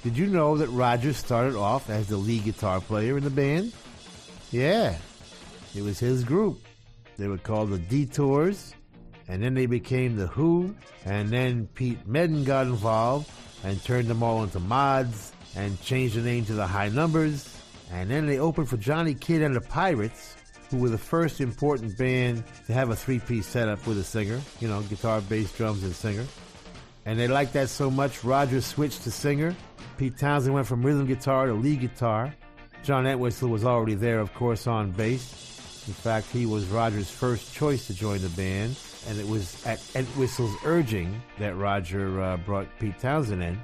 Did you know that Roger started off as the lead guitar player in the band? Yeah, it was his group. They were called the Detours, and then they became The Who, and then Pete Meaden got involved and turned them all into mods and changed the name to the High Numbers, and then they opened for Johnny Kidd and the Pirates, who were the first important band to have a three-piece setup with a singer, you know, guitar, bass, drums, and singer. And they liked that so much, Roger switched to singer. Pete Townshend went from rhythm guitar to lead guitar. John Entwistle was already there, of course, on bass. In fact, he was Roger's first choice to join the band, and it was at Entwistle's urging that Roger uh, brought Pete Townshend in.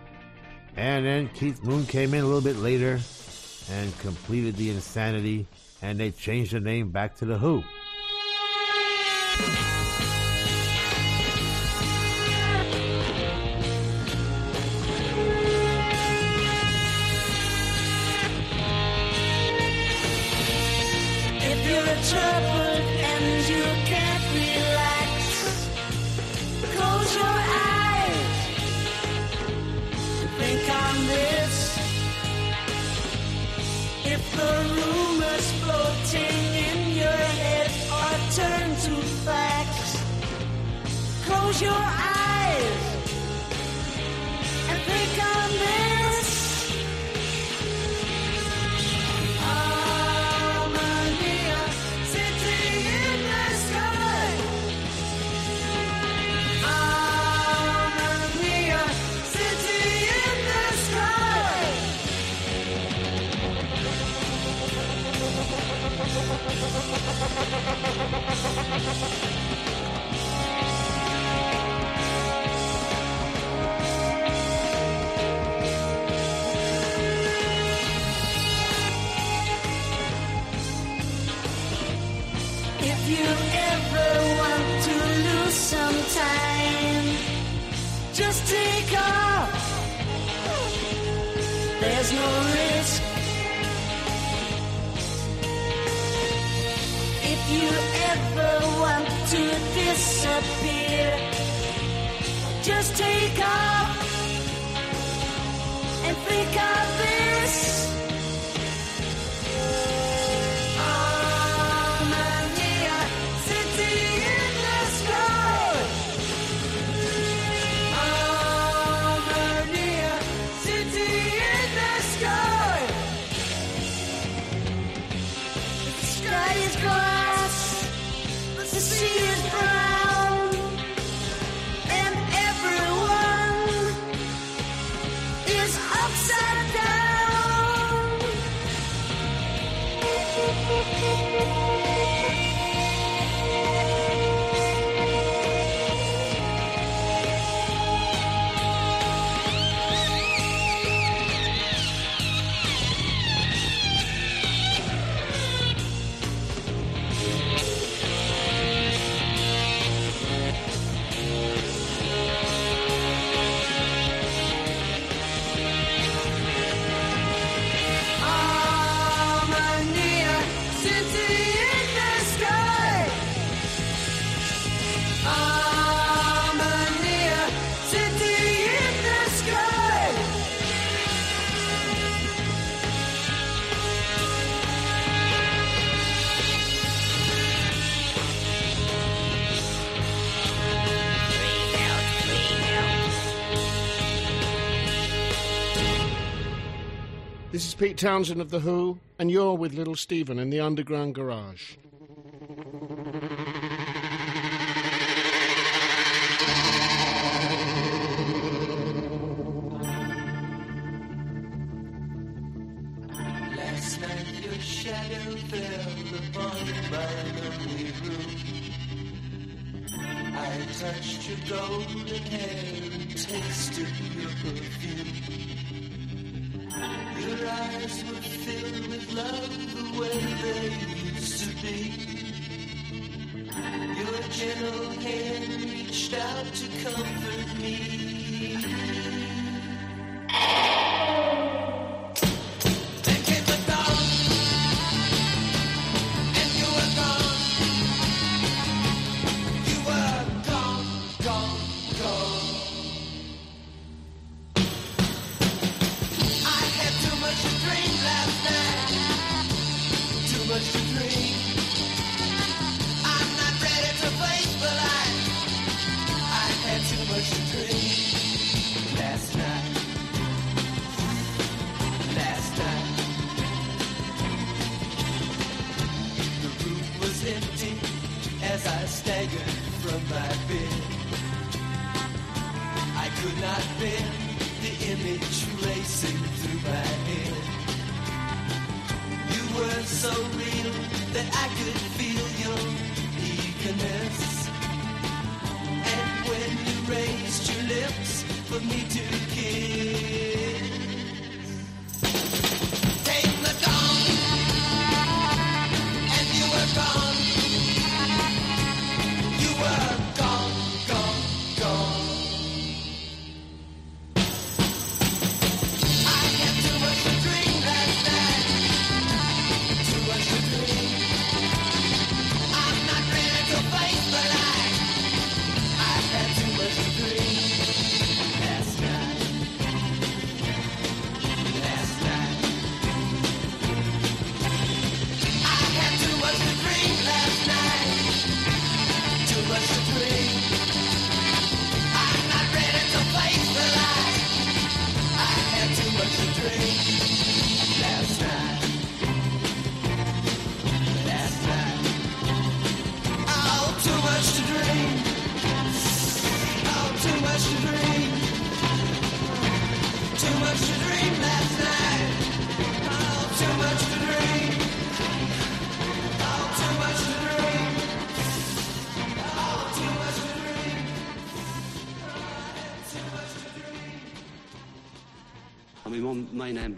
And then Keith Moon came in a little bit later and completed the insanity, and they changed the name back to The Who. Disappear, just take off Pete Townshend of The Who, and you're with Little Steven in the Underground Garage. touched your golden hair and tasted your perfume. Your eyes were filled with love the way they used to be. Your gentle hand reached out to comfort me.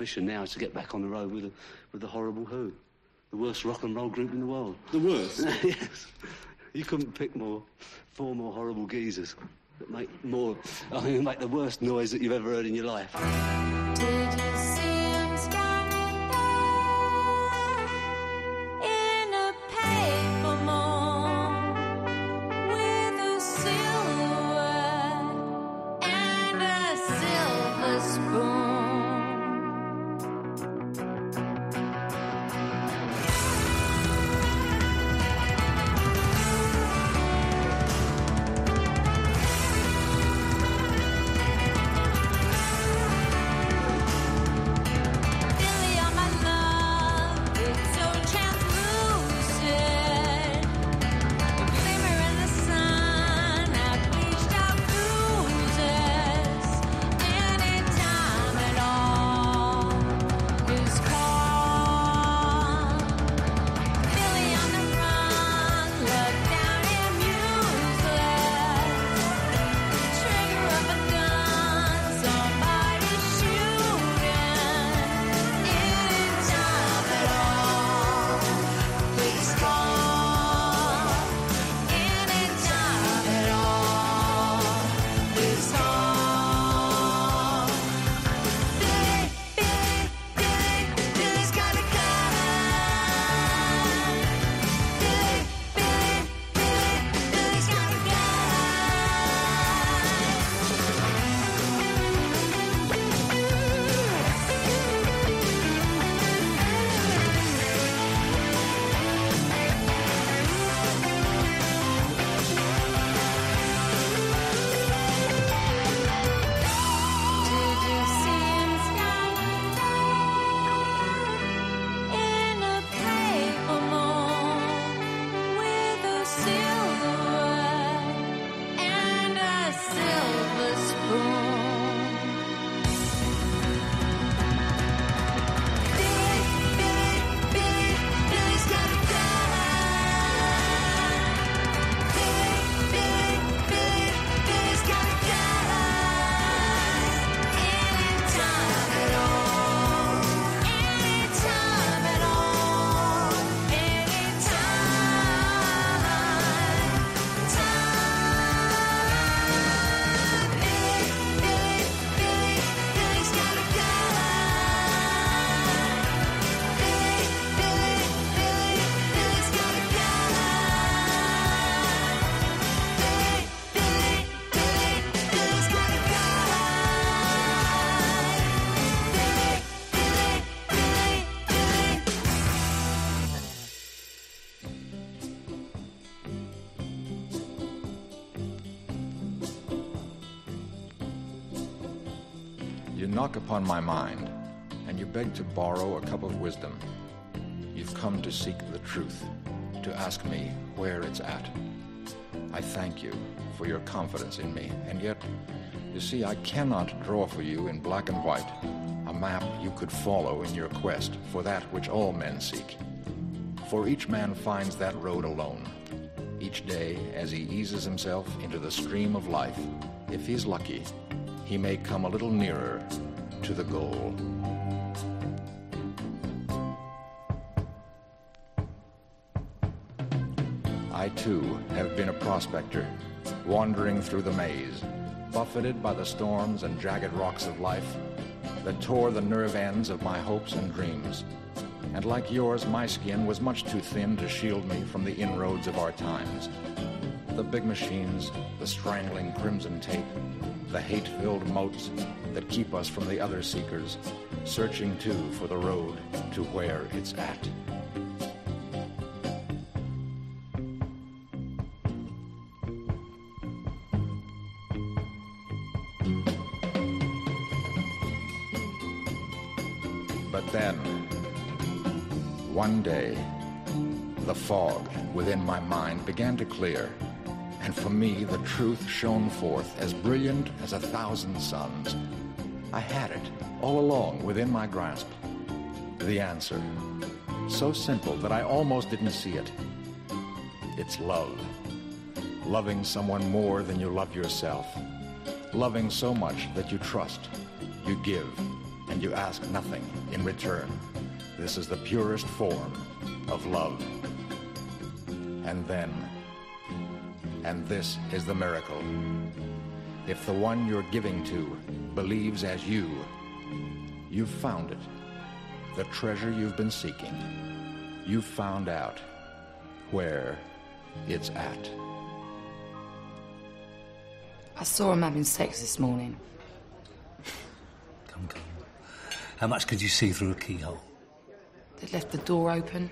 ambition now is to get back on the road with, the, with the horrible Who, the worst rock and roll group in the world. The worst? yes. You couldn't pick more, four more horrible geezers that make more, I mean, make the worst noise that you've ever heard in your life. Knock upon my mind, and you beg to borrow a cup of wisdom. You've come to seek the truth, to ask me where it's at. I thank you for your confidence in me, and yet, you see, I cannot draw for you in black and white a map you could follow in your quest for that which all men seek. For each man finds that road alone. Each day, as he eases himself into the stream of life, if he's lucky, he may come a little nearer to the goal. I too have been a prospector, wandering through the maze, buffeted by the storms and jagged rocks of life that tore the nerve ends of my hopes and dreams. And like yours, my skin was much too thin to shield me from the inroads of our times. The big machines, the strangling crimson tape, the hate filled moats that keep us from the other seekers, searching too for the road to where it's at. But then, one day, the fog within my mind began to clear, and for me the truth shone forth as brilliant as a thousand suns. I had it all along within my grasp. The answer, so simple that I almost didn't see it. It's love. Loving someone more than you love yourself. Loving so much that you trust, you give, and you ask nothing in return. This is the purest form of love. And then, and this is the miracle. If the one you're giving to believes as you, you've found it. The treasure you've been seeking. You've found out where it's at. I saw him having sex this morning. Come, come. How much could you see through a keyhole? They left the door open.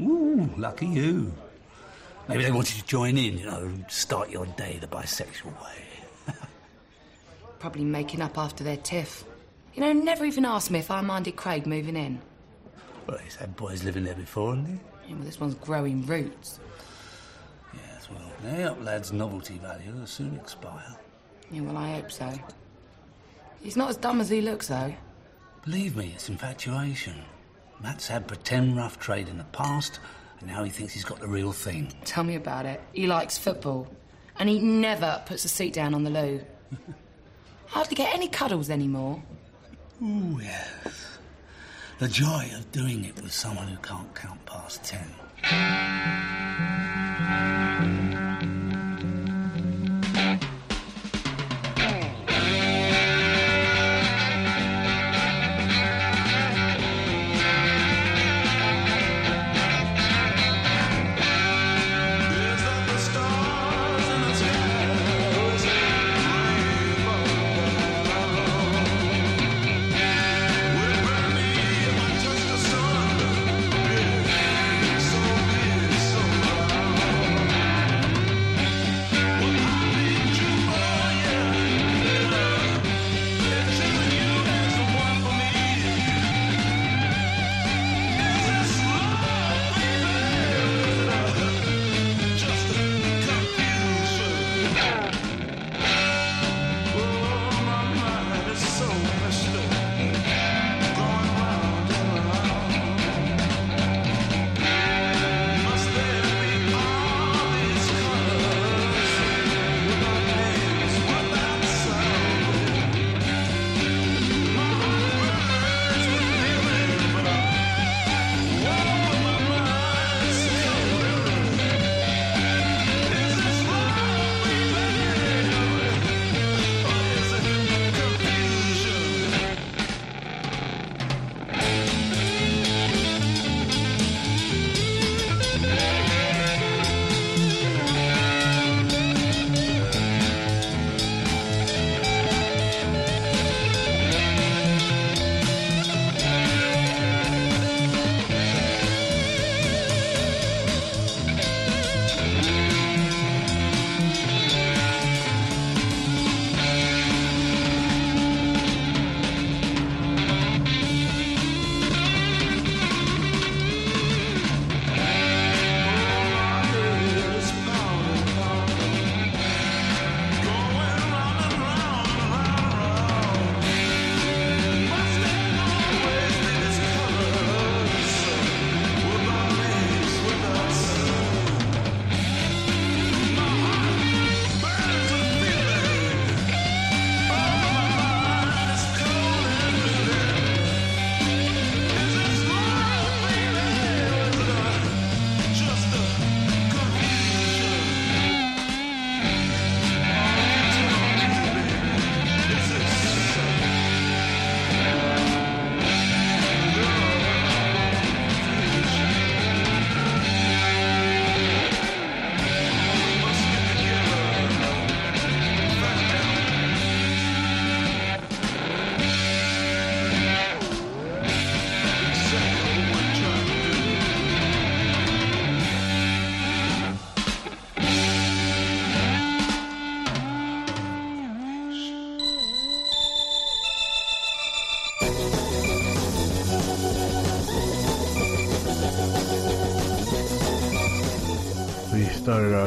Ooh, lucky you. Maybe they wanted you to join in, you know, start your day the bisexual way. Probably making up after their tiff. You know, never even asked me if I minded Craig moving in. Well, he's had boys living there before, hasn't he? Yeah, well, this one's growing roots. Yes, well, they up lad's novelty value will soon expire. Yeah, well, I hope so. He's not as dumb as he looks, though. Believe me, it's infatuation. Matt's had pretend rough trade in the past, and now he thinks he's got the real thing. Tell me about it. He likes football. And he never puts a seat down on the loo. Hardly get any cuddles anymore. Oh, yes. The joy of doing it with someone who can't count past ten.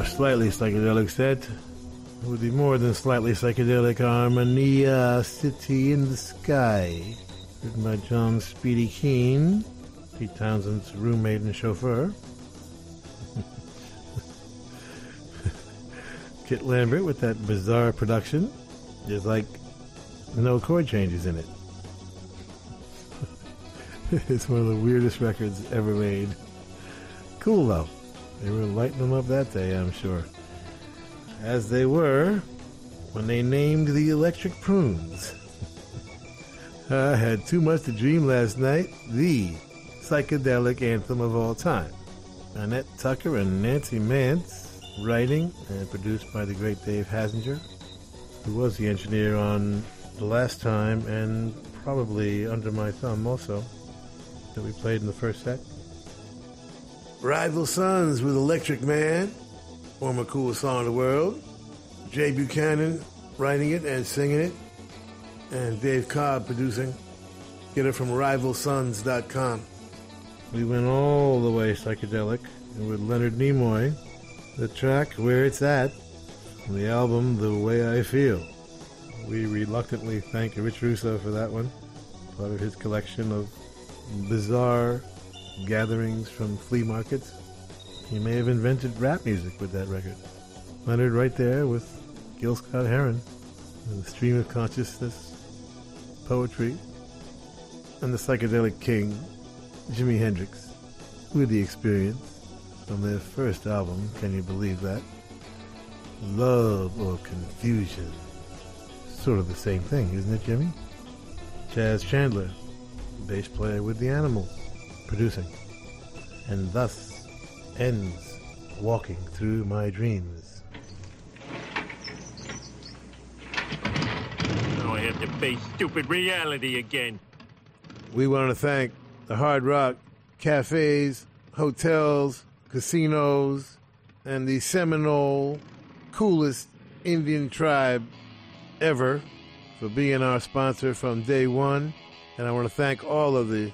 Slightly psychedelic set with the more than slightly psychedelic Armenia City in the Sky, written by John Speedy Keen, Pete Townshend's roommate and chauffeur. Kit Lambert with that bizarre production. There's like no chord changes in it. it's one of the weirdest records ever made. Cool though. They were lighting them up that day, I'm sure. As they were when they named the Electric Prunes. I had too much to dream last night. The psychedelic anthem of all time. Annette Tucker and Nancie Mantz, writing and produced by the great Dave Hassinger, who was the engineer on the last time and probably under my thumb also that we played in the first set. Rival Sons with Electric Man, former coolest song in the world. Jay Buchanan writing it and singing it, and Dave Cobb producing. Get it from rivalsons.com. We went all the way psychedelic with Leonard Nimoy, the track Where It's At, from the album The Way I Feel. We reluctantly thank Rich Russo for that one, part of his collection of bizarre gatherings from flea markets. He may have invented rap music with that record. Leonard right there with Gil Scott Heron, and the stream of consciousness, poetry, and the psychedelic king, Jimi Hendrix, with the experience from their first album, Can You Believe That? Love or Confusion. Sort of the same thing, isn't it, Jimi? Chas Chandler, bass player with the Animals, producing. And thus ends Walking Through My Dreams. Now I have to face stupid reality again. We want to thank the Hard Rock cafes, hotels, casinos, and the Seminole coolest Indian tribe ever for being our sponsor from day one. And I want to thank all of the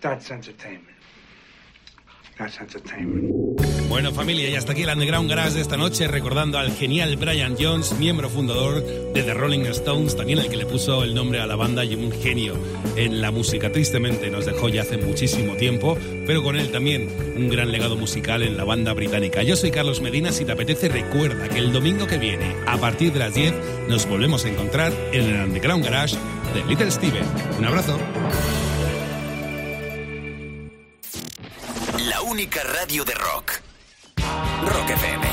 That's entertainment. That's entertainment. Bueno, familia, y hasta aquí el Underground Garage de esta noche, recordando al genial Brian Jones, miembro fundador de The Rolling Stones, también el que le puso el nombre a la banda y un genio en la música. Tristemente nos dejó ya hace muchísimo tiempo, pero con él también un gran legado musical en la banda británica. Yo soy Carlos Medina, si te apetece recuerda que el domingo que viene, a partir de las 10, nos volvemos a encontrar en el Underground Garage de Little Steven. Un abrazo. Única radio de rock. Rock FM.